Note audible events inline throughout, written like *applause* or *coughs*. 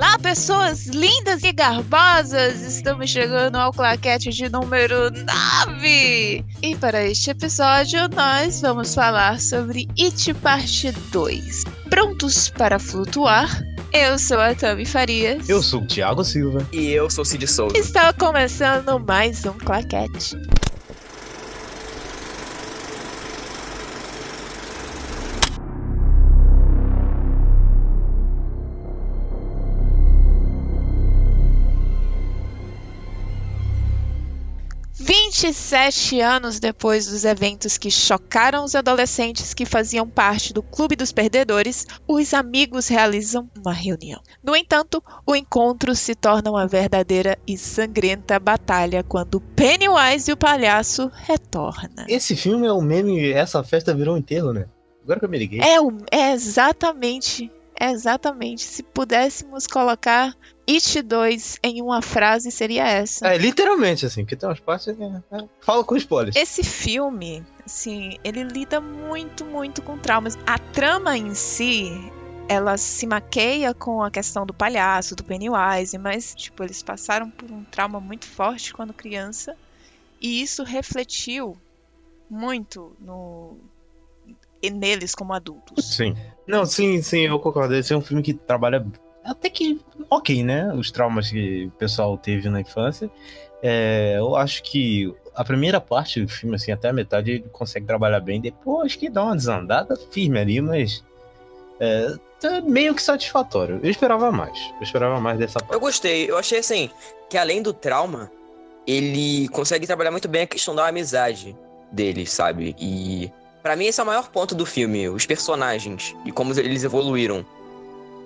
Olá, pessoas lindas e garbosas! Estamos chegando ao claquete de número 9! E para este episódio, nós vamos falar sobre It Parte 2. Prontos para flutuar? Eu sou a Tami Farias. Eu sou o Thiago Silva. E eu sou o Cid Souza. Está começando mais um claquete. 27 anos depois dos eventos que chocaram os adolescentes que faziam parte do Clube dos Perdedores, os amigos realizam uma reunião. No entanto, o encontro se torna uma verdadeira e sangrenta batalha quando Pennywise e o palhaço retornam. Esse filme é o meme, essa festa virou um enterro, né? Agora que eu me liguei. É, é exatamente Exatamente. Se pudéssemos colocar It 2 em uma frase, seria essa. É, literalmente, assim, porque tem umas partes. É, é, fala com spoilers. Esse filme, assim, ele lida muito, muito com traumas. A trama em si. Ela se maqueia com a questão do palhaço, do Pennywise, mas, tipo, eles passaram por um trauma muito forte quando criança. E isso refletiu muito no, neles como adultos. Sim. Não, sim, sim, eu concordo. Esse é um filme que trabalha até que ok, né? Os traumas que o pessoal teve na infância. É, eu acho que a primeira parte do filme, assim, até a metade, ele consegue trabalhar bem. Depois que dá uma desandada firme ali, mas. É, é meio que satisfatório. Eu esperava mais. Eu esperava mais dessa parte. Eu gostei. Eu achei assim que além do trauma, ele consegue trabalhar muito bem a questão da amizade dele, sabe? E para mim, esse é o maior ponto do filme, os personagens e como eles evoluíram.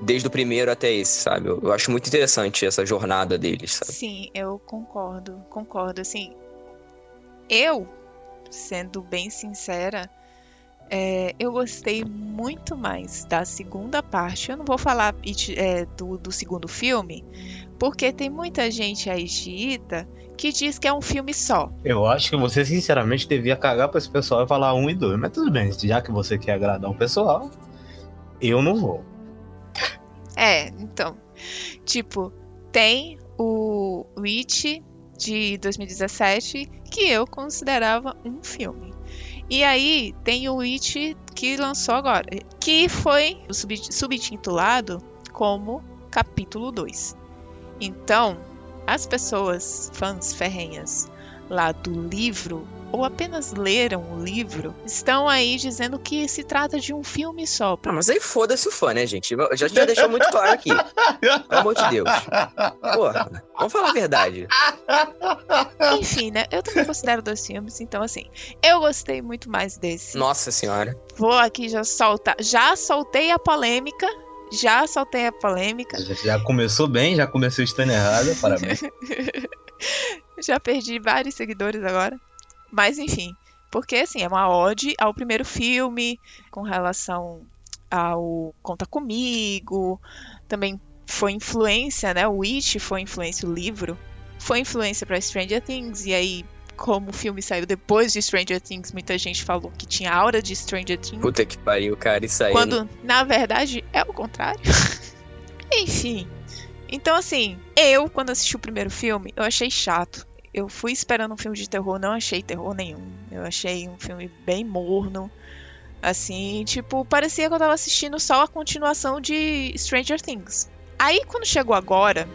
Desde o primeiro até esse, sabe? Eu, eu acho muito interessante essa jornada deles, sabe? Sim, eu concordo, concordo. Assim, eu, sendo bem sincera, é, eu gostei muito mais da segunda parte. Eu não vou falar é, do, do segundo filme, porque tem muita gente aí xiita que diz que é um filme só. Eu acho que você, sinceramente, devia cagar pra esse pessoal e falar um e dois. Mas tudo bem, já que você quer agradar o pessoal, eu não vou. É, então. Tipo, tem o Witch de 2017, que eu considerava um filme. E aí tem o Witch que lançou agora, que foi subtitulado como capítulo 2. Então, as pessoas, fãs ferrenhas lá do livro, ou apenas leram o livro, estão aí dizendo que se trata de um filme só. Ah, mas aí foda-se o fã, né, gente? Já, já deixou muito claro aqui. Pelo amor de Deus. Porra, vamos falar a verdade. Enfim, né? Eu também considero dois filmes, então assim, eu gostei muito mais desse. Nossa senhora. Vou aqui já soltar. Já soltei a polêmica já soltei a polêmica. Já, já começou bem, já comecei estando errado, parabéns. *laughs* já perdi vários seguidores agora. Mas enfim, porque assim, é uma ode ao primeiro filme, com relação ao Conta Comigo, também foi influência, né? O Witch foi influência, o livro foi influência para Stranger Things, e aí como o filme saiu depois de Stranger Things, muita gente falou que tinha aura de Stranger Things. Puta que pariu, cara, isso aí. Quando, na verdade, é o contrário. *laughs* Enfim. Então, assim, eu, quando assisti o primeiro filme, eu achei chato. Eu fui esperando um filme de terror, não achei terror nenhum. Eu achei um filme bem morno. Assim, tipo, parecia que eu tava assistindo só a continuação de Stranger Things. Aí, quando chegou agora,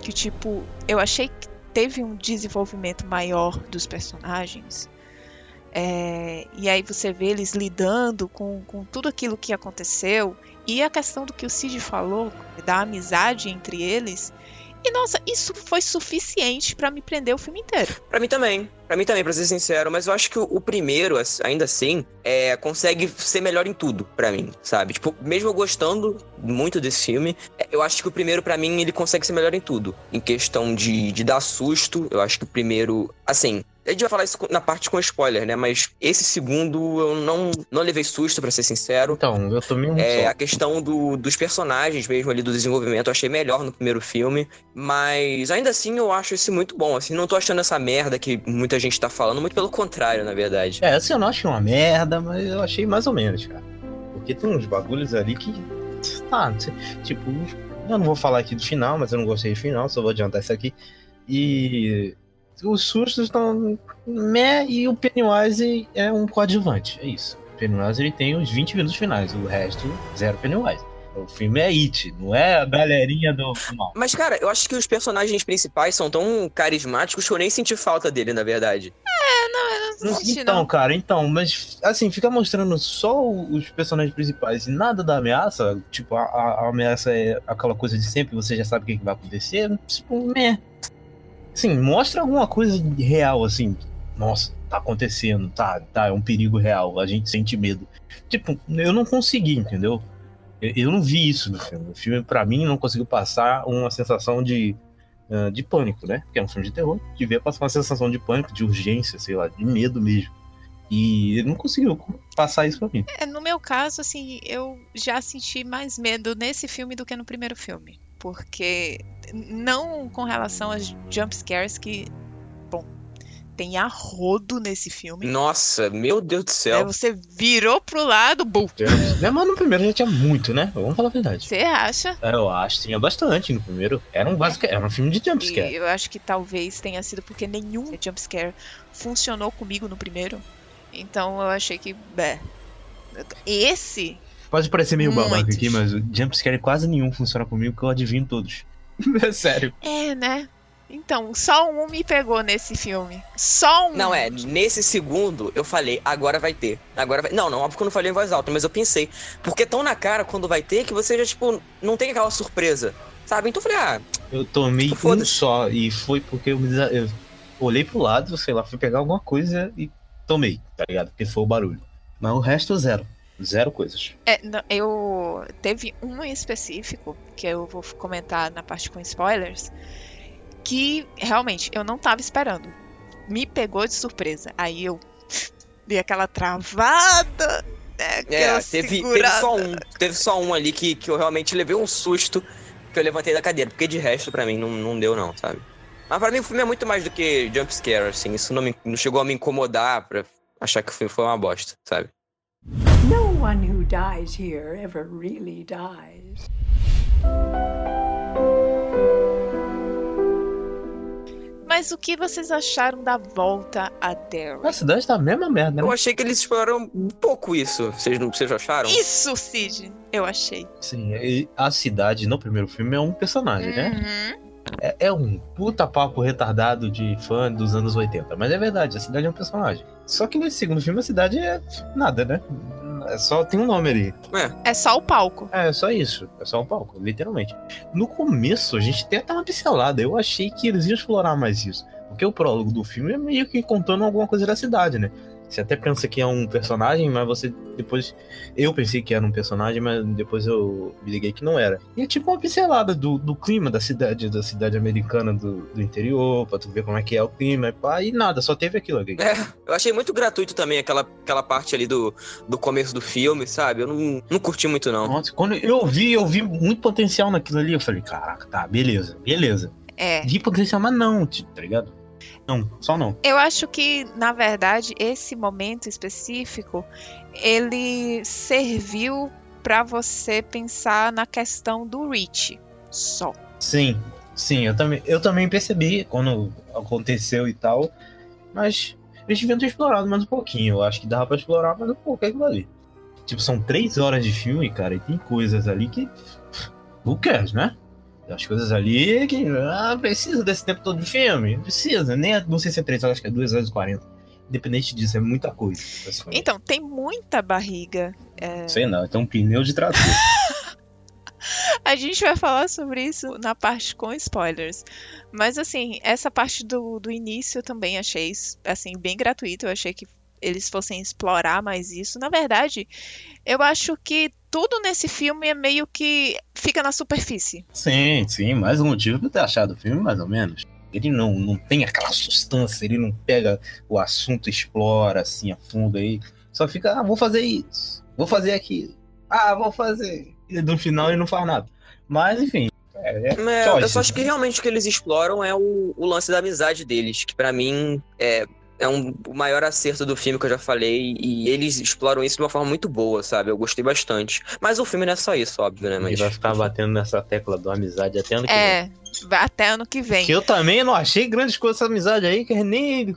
que tipo, eu achei que teve um desenvolvimento maior dos personagens. É, e aí você vê eles lidando com, com tudo aquilo que aconteceu. E a questão do que o Cid falou, da amizade entre eles. E nossa, isso foi suficiente para me prender o filme inteiro. Para mim também. Para mim também, pra ser sincero, mas eu acho que o, o primeiro, ainda assim, é, consegue ser melhor em tudo, para mim, sabe? Tipo, mesmo eu gostando muito desse filme, é, eu acho que o primeiro, para mim, ele consegue ser melhor em tudo. Em questão de, de dar susto, eu acho que o primeiro, assim, a gente vai falar isso na parte com spoiler, né? Mas esse segundo eu não, não levei susto, para ser sincero. Então, eu tomei um É, a questão do, dos personagens mesmo ali, do desenvolvimento, eu achei melhor no primeiro filme. Mas ainda assim eu acho esse muito bom. Assim, não tô achando essa merda que muita gente tá falando, muito pelo contrário, na verdade. É, assim, eu não achei uma merda, mas eu achei mais ou menos, cara. Porque tem uns bagulhos ali que. tá, não sei, tipo, eu não vou falar aqui do final, mas eu não gostei do final, só vou adiantar isso aqui. E os sustos estão meh e o Pennywise é um coadjuvante, é isso. O Pennywise ele tem os 20 minutos finais, o resto zero Pennywise. O filme é It, não é a galerinha do mal. Mas, cara, eu acho que os personagens principais são tão carismáticos que eu nem senti falta dele, na verdade. É, não, eu não senti, Então, não. cara, então, mas assim, fica mostrando só os personagens principais e nada da ameaça. Tipo, a, a- a ameaça é aquela coisa de sempre, você já sabe o que, que vai acontecer. Tipo, meh. Assim, mostra alguma coisa real, assim. Nossa, tá acontecendo, tá, tá, é um perigo real, a gente sente medo. Tipo, eu não consegui, entendeu? Eu, eu não vi isso no filme. O filme, pra mim, não conseguiu passar uma sensação de, ah, de pânico, né? Porque é um filme de terror. Devia passar uma sensação de pânico, de urgência, sei lá, de medo mesmo. E ele não conseguiu passar isso pra mim. É, no meu caso, assim, eu já senti mais medo nesse filme do que no primeiro filme. Porque, não com relação às jump scares que, bom, tem a rodo nesse filme. Nossa, meu Deus do Aí céu. você virou pro lado, bum. Né, Mas no primeiro já tinha muito, né? Vamos falar a verdade. Você acha? É, Eu acho que tinha bastante no primeiro. Era um, básico, era um filme de E jumpscare. eu acho que talvez tenha sido porque nenhum jump scare funcionou comigo no primeiro. Então eu achei que, bé, esse Pode parecer meio babaca aqui, mas o jumpscare quase nenhum funciona comigo, porque eu adivinho todos. *laughs* é sério. é, né? Então, só um me pegou nesse filme. Só um. Não, é, nesse segundo eu falei, agora vai ter. Agora vai. Não, não, óbvio que eu não falei em voz alta, mas eu pensei. Porque tão na cara quando vai ter que você já, tipo, não tem aquela surpresa. Sabe? Então eu falei, ah, Eu tomei um Foda-se. só, e foi porque eu, me desa- eu olhei pro lado, sei lá, fui pegar alguma coisa e tomei, tá ligado? Porque foi o barulho. Mas o resto, zero. Zero coisas. É, não, eu. Teve um em específico, que eu vou comentar na parte com spoilers, que realmente eu não tava esperando. Me pegou de surpresa. Aí eu dei aquela travada. Né, é, teve, teve só um. Teve só um ali que, que eu realmente levei um susto que eu levantei da cadeira. Porque de resto, pra mim, não, não deu, não, sabe? Mas pra mim o filme é muito mais do que jumpscare, assim. Isso não, me, não chegou a me incomodar pra achar que o filme foi uma bosta, sabe? No one who dies here ever really dies. Mas o que vocês acharam da volta a Daryl? A cidade tá a mesma merda, Eu né? achei que eles exploraram um pouco isso. Vocês, não, vocês acharam? Isso, Cid, eu achei. Sim, e a cidade no primeiro filme é um personagem, né? Uhum. É, é um puta papo retardado de fã dos anos 80. Mas é verdade, a cidade é um personagem. Só que nesse segundo filme a cidade é nada, né? É só tem um nome ali. É. É só o palco. É, só isso. É só um palco, literalmente. No começo, a gente tenta uma pincelada. Eu achei que eles iam explorar mais isso. Porque o prólogo do filme é meio que contando alguma coisa da cidade, né? Você até pensa que é um personagem, mas você depois. Eu pensei que era um personagem, mas depois eu me liguei que não era. E é tipo uma pincelada do, do clima da cidade, da cidade americana do, do interior, pra tu ver como é que é o clima, e pá, e nada, só teve aquilo ali. É, eu achei muito gratuito também aquela, aquela parte ali do, do começo do filme, sabe? Eu não, não curti muito, não. Nossa, quando eu vi, eu vi muito potencial naquilo ali. Eu falei, caraca, tá, beleza, beleza. É. Vi potencial, mas não, tipo, tá ligado? Não, só não. Eu acho que, na verdade, esse momento específico, ele serviu pra você pensar na questão do Rich. Só. Sim, sim, eu também, eu também percebi quando aconteceu e tal, mas eles deviam ter explorado mais um pouquinho. Eu acho que dava pra explorar mais um pouco aquilo ali. Tipo, são três horas de filme, cara, e tem coisas ali que. Who cares, né? As coisas ali que. Ah, precisa desse tempo todo de filme? Precisa, nem é- não sei se é três horas, acho que é duas horas e quarenta. Independente disso, é muita coisa. Então, tem muita barriga. É, Sei não, tem um pneu de trator. *laughs* *laughs* A gente vai falar sobre isso na parte com spoilers. Mas assim, essa parte do, do início eu também achei assim bem gratuito. Eu achei que eles fossem explorar mais isso. Na verdade, eu acho que tudo nesse filme é meio que fica na superfície. Sim, sim, mais um motivo pra eu ter achado o filme, mais ou menos. Ele não, não tem aquela substância, ele não pega o assunto, explora assim a fundo aí. Só fica, ah, vou fazer isso, vou fazer aquilo, ah, vou fazer. E no final ele não faz nada. Mas enfim. É, é É, eu só acho que né? realmente o que eles exploram é o, o lance da amizade deles, que pra mim é, é um, o maior acerto do filme que eu já falei. E eles exploram isso de uma forma muito boa, sabe? Eu gostei bastante. Mas o filme não é só isso, óbvio, né? A Mas. gente vai ficar batendo nessa tecla do amizade até ano que vem. É, até ano que vem. Que eu também não achei grandes coisas essa amizade aí, que nem.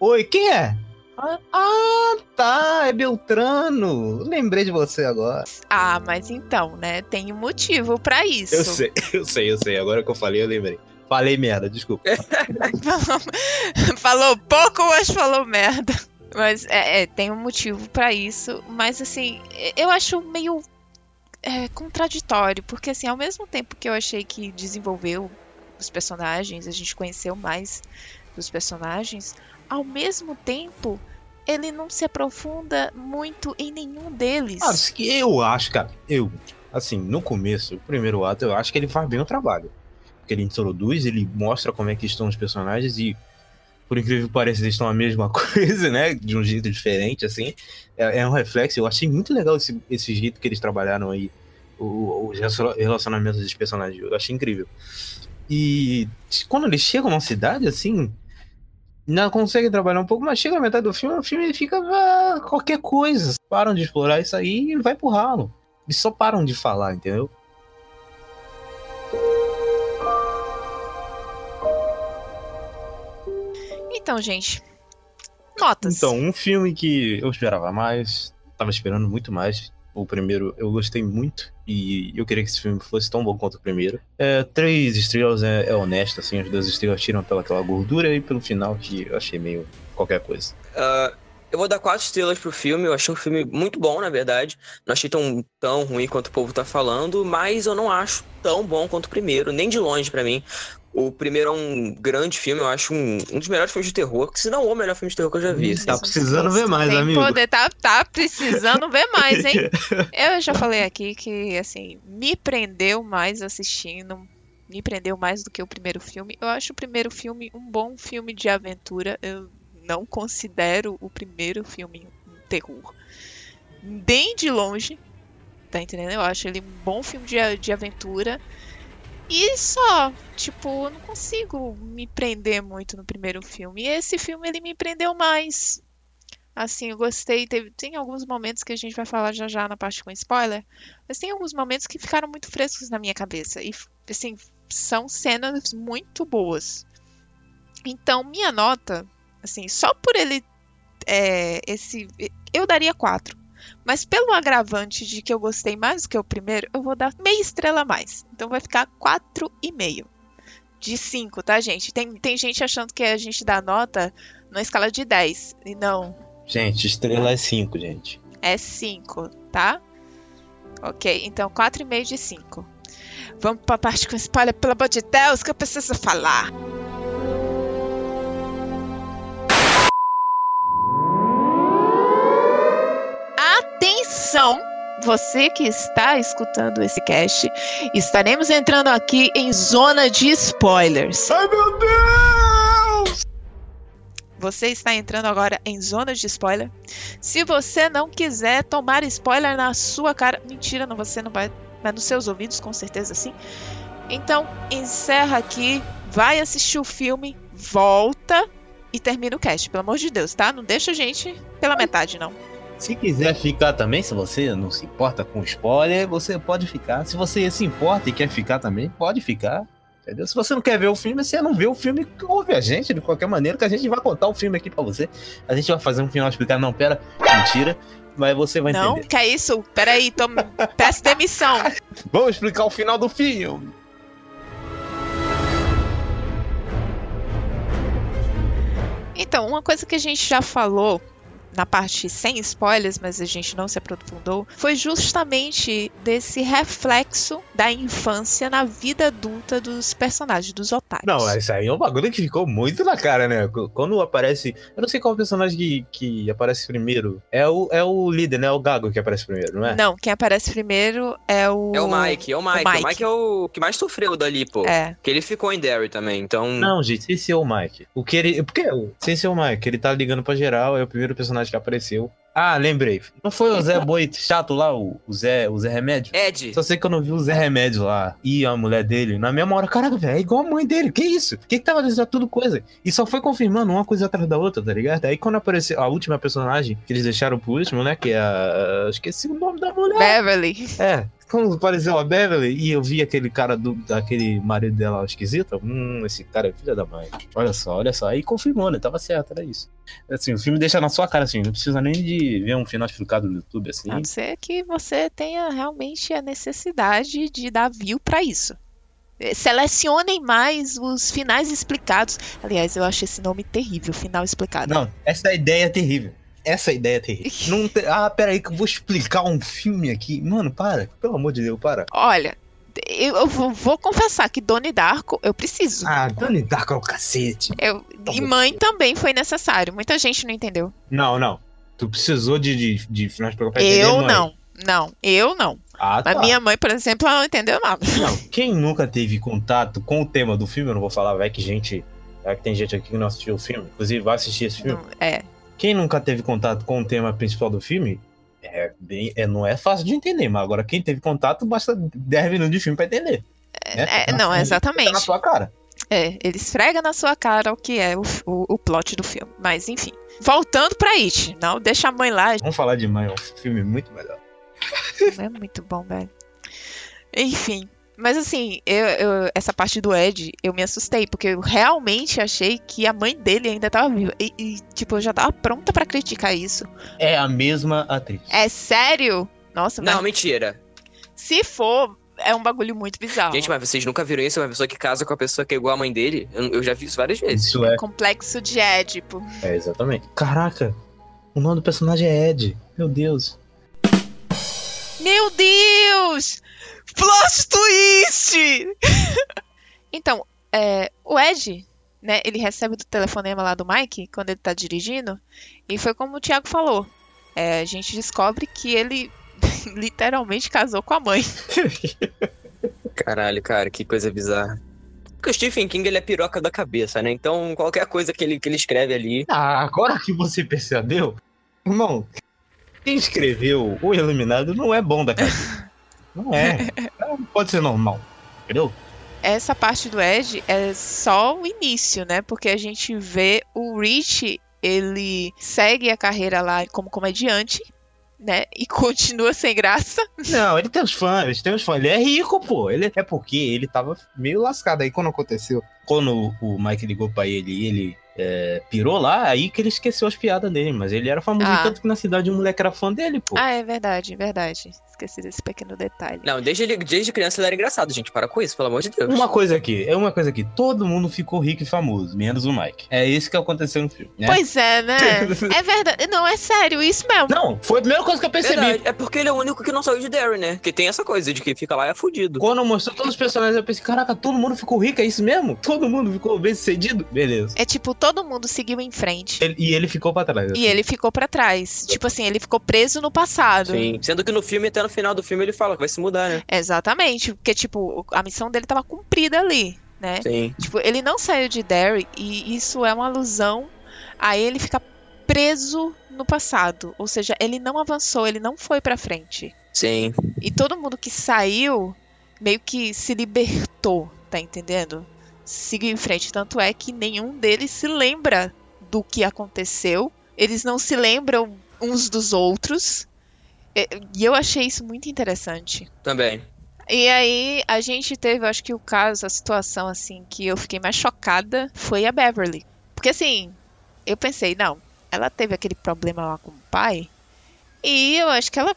Oi, quem é? Ah, ah, tá, é Beltrano. Lembrei de você agora. Ah, mas então, né? Tem um motivo pra isso. Eu sei, *laughs* eu sei, eu sei. Agora que eu falei, eu lembrei. Falei merda, desculpa. *laughs* falou pouco, mas falou merda. Mas é, é, tem um motivo pra isso. Mas assim, eu acho meio é, contraditório, porque assim, ao mesmo tempo que eu achei que desenvolveu os personagens, a gente conheceu mais dos personagens, ao mesmo tempo ele não se aprofunda muito em nenhum deles. Ah, eu acho, cara, eu, assim, no começo, o primeiro ato, eu acho que ele faz bem o trabalho. Porque ele introduz, ele mostra como é que estão os personagens e, por incrível que pareça, eles estão a mesma *laughs* coisa, né? De um jeito diferente, assim. É, é um reflexo. Eu achei muito legal esse, esse jeito que eles trabalharam aí, os relacionamentos dos personagens. Eu achei incrível. E quando eles chegam numa cidade, assim, não consegue trabalhar um pouco, mas chega a metade do filme, o filme fica ah, qualquer coisa. Param de explorar isso aí e vai pro ralo. Eles só param de falar, entendeu? Então, gente, notas. Então, um filme que eu esperava mais, tava esperando muito mais. O primeiro eu gostei muito e eu queria que esse filme fosse tão bom quanto o primeiro. É, três estrelas é, é honesto, assim, as duas estrelas tiram pela aquela gordura e pelo final que eu achei meio qualquer coisa. Uh, eu vou dar quatro estrelas pro filme. Eu achei um filme muito bom, na verdade. Não achei tão, tão ruim quanto o povo tá falando, mas eu não acho tão bom quanto o primeiro, nem de longe para mim. O primeiro é um grande filme, eu acho um, um dos melhores filmes de terror, se não o melhor filme de terror que eu já vi. Tá precisando ver mais, Tem amigo. Poder, tá, tá precisando ver mais, hein? *laughs* Eu já falei aqui que, assim, me prendeu mais assistindo, me prendeu mais do que o primeiro filme. Eu acho o primeiro filme um bom filme de aventura. Eu não considero o primeiro filme um terror. Bem de longe, tá entendendo? Eu acho ele um bom filme de, de aventura. E só, tipo, eu não consigo me prender muito no primeiro filme. E esse filme ele me prendeu mais. Assim, eu gostei. Teve, tem alguns momentos que a gente vai falar já já na parte com spoiler, mas tem alguns momentos que ficaram muito frescos na minha cabeça. E, assim, são cenas muito boas. Então, minha nota, assim, só por ele. É, esse. Eu daria 4. Mas pelo agravante de que eu gostei mais do que o primeiro, eu vou dar meia estrela a mais. Então vai ficar 4,5 de 5, tá, gente? Tem, tem gente achando que a gente dá nota na escala de 10. E não. Gente, estrela é 5, gente. É 5, tá? Ok, então 4,5 de 5. Vamos pra parte com spoiler, pelo amor de Deus, que eu preciso falar. Você que está escutando esse cast, estaremos entrando aqui em zona de spoilers. Ai meu Deus! Você está entrando agora em zona de spoiler. Se você não quiser tomar spoiler na sua cara, mentira, não você não vai, mas nos seus ouvidos com certeza sim. Então encerra aqui, vai assistir o filme, volta e termina o cast, pelo amor de Deus, tá? Não deixa a gente pela metade não. Se quiser ficar também, se você não se importa com spoiler, você pode ficar. Se você se importa e quer ficar também, pode ficar. Entendeu? Se você não quer ver o filme, você não vê o filme, ouve a gente de qualquer maneira, que a gente vai contar o filme aqui pra você. A gente vai fazer um final explicado. Não, pera, mentira. Mas você vai Não, entender. que é isso? Peraí, tô... peço demissão. *laughs* Vamos explicar o final do filme. Então, uma coisa que a gente já falou na parte sem spoilers, mas a gente não se aprofundou, foi justamente desse reflexo da infância na vida adulta dos personagens, dos otários. Não, isso aí é um bagulho que ficou muito na cara, né? Quando aparece. Eu não sei qual personagem que, que aparece primeiro. É o, é o líder, né? É o Gago que aparece primeiro, não é? Não, quem aparece primeiro é o. É o Mike, é o Mike. O Mike, o Mike é o que mais sofreu dali, pô. É. Porque ele ficou em Derry também, então. Não, gente, esse é o Mike. O que ele. Porque sem ser o Mike, ele tá ligando pra geral, é o primeiro personagem que apareceu. Ah, lembrei. Não foi o Zé *laughs* Boi chato lá, o, o Zé, o Zé Remédio? Ed. Só sei que eu não vi o Zé Remédio lá e a mulher dele na mesma hora. Caraca, velho, é igual a mãe dele. Que isso? Por que, que tava dizendo tudo coisa? E só foi confirmando uma coisa atrás da outra, tá ligado? Aí quando apareceu a última personagem que eles deixaram pro último, né? Que é a. Esqueci o nome da mulher. Beverly. É. Quando apareceu a Beverly e eu vi aquele cara do. daquele marido dela esquisito, hum, esse cara é filha da mãe. Olha só, olha só. Aí confirmou, né? Tava certo, era isso. Assim, o filme deixa na sua cara, assim, não precisa nem de ver um final explicado no YouTube, assim. A não ser que você tenha realmente a necessidade de dar view pra isso. Eh, Selecionem mais os finais explicados. Aliás, eu acho esse nome terrível, final explicado. Não, essa ideia é terrível. Essa ideia é terrível. Não te- Ah, peraí, que eu vou explicar um filme aqui. Mano, para. Pelo amor de Deus, para. Olha, eu, vou, confessar que Doni Darko eu preciso. Ah, Donnie Darko é o cacete. Eu- e mãe também foi necessário. Muita gente não entendeu. Não, não. Tu precisou de, de, de finais pra Eu não. Não, eu não. Ah, tá. Mas minha mãe, por exemplo, ela não entendeu nada. Não, quem nunca teve contato com o tema do filme, eu não vou falar, vai que gente. Vai que tem gente aqui que não assistiu o filme, inclusive vai assistir esse filme. Não, é. Quem nunca teve contato com o tema principal do filme, é bem, é, não é fácil de entender, mas agora quem teve contato, basta 10 minutos de filme pra entender. né? É, Tá não, na- Tá na exatamente. sua cara. É, ele esfrega na sua cara o que é o, o, o plot do filme. Mas enfim. Voltando pra It. Não, deixa a mãe lá. Vamos falar de mãe, é um filme muito melhor. É muito bom, velho. Enfim. Mas assim, eu, eu- essa parte do Ed, eu me assustei, porque eu realmente achei que a mãe dele ainda tava viva. E, e, tipo, eu já tava pronta pra criticar isso. É a mesma atriz. É sério? Nossa, Não, mas mentira. se for, é um bagulho muito bizarro. Gente, mas vocês nunca viram isso? Uma pessoa que casa com a pessoa que é igual a mãe dele? Eu, eu já vi isso várias vezes. Isso é, Complexo de Édipo. é, exatamente. Caraca, o nome do personagem é Ed. Meu Deus. Meu Deus! Plot twist! então, é, o Ed, né, ele recebe o telefonema lá do Mike quando ele tá dirigindo, e foi como o Thiago falou. é, a gente descobre que ele *laughs* literalmente casou com a mãe. Caralho, cara, que coisa bizarra. Porque o Stephen King, ele é piroca da cabeça, né? Então, qualquer coisa que ele, que ele escreve ali... Ah, agora que você percebeu, irmão, quem escreveu O Iluminado não é bom da cabeça. Não é. *laughs* Não pode ser normal. Entendeu? Essa parte do Ed é só o início, né? Porque a gente vê o Rich, ele segue a carreira lá como comediante, né? E *laughs* continua sem graça. Não, ele tem os fãs, ele tem os fãs. Ele é rico, pô. Ele é porque ele tava meio lascado. Aí quando aconteceu, quando o Mike ligou pra ele e ele é, pirou lá, aí que ele esqueceu as piadas dele. Mas ele era famoso Ah. tanto que na cidade um moleque era fã dele, pô. Ah, é verdade, verdade. Esqueci desse pequeno detalhe. Não, desde, ele, desde criança ele era engraçado, gente. Para com isso, pelo amor de Deus. Uma coisa aqui, é uma coisa aqui. Todo mundo ficou rico e famoso, menos o Mike. É isso que aconteceu no filme, né? Pois é, né? *laughs* É verdade. Não, é sério, isso mesmo. Não, foi a primeira coisa que eu percebi. Verdade. É porque ele é o único que não saiu de Derry, né? Que tem essa coisa de que fica lá e é fudido. Quando mostrou todos os personagens, eu pensei, caraca, todo mundo ficou rico, é isso mesmo? Todo mundo ficou bem sucedido? Beleza. É tipo, todo mundo seguiu em frente. Ele- e ele ficou pra trás. assim. E ele ficou pra trás. Tipo assim, ele ficou preso no passado. Sim. Sendo que no filme, até no final do filme, ele fala que vai se mudar, né? Exatamente. Porque, tipo, a missão dele tava cumprida ali, né? Sim. Tipo, ele não saiu de Derry e isso é uma alusão a ele ficar preso no passado. Ou seja, ele não avançou, ele não foi pra frente. Sim. E todo mundo que saiu meio que se libertou, tá entendendo? Seguiu em frente. Tanto é que nenhum deles se lembra do que aconteceu. Eles não se lembram uns dos outros. E e eu achei isso muito interessante. Também. E aí, a gente teve, eu acho que o caso, a situação, assim, que eu fiquei mais chocada foi a Beverly. Porque, assim, eu pensei, não, ela teve aquele problema lá com o pai, e eu acho que ela,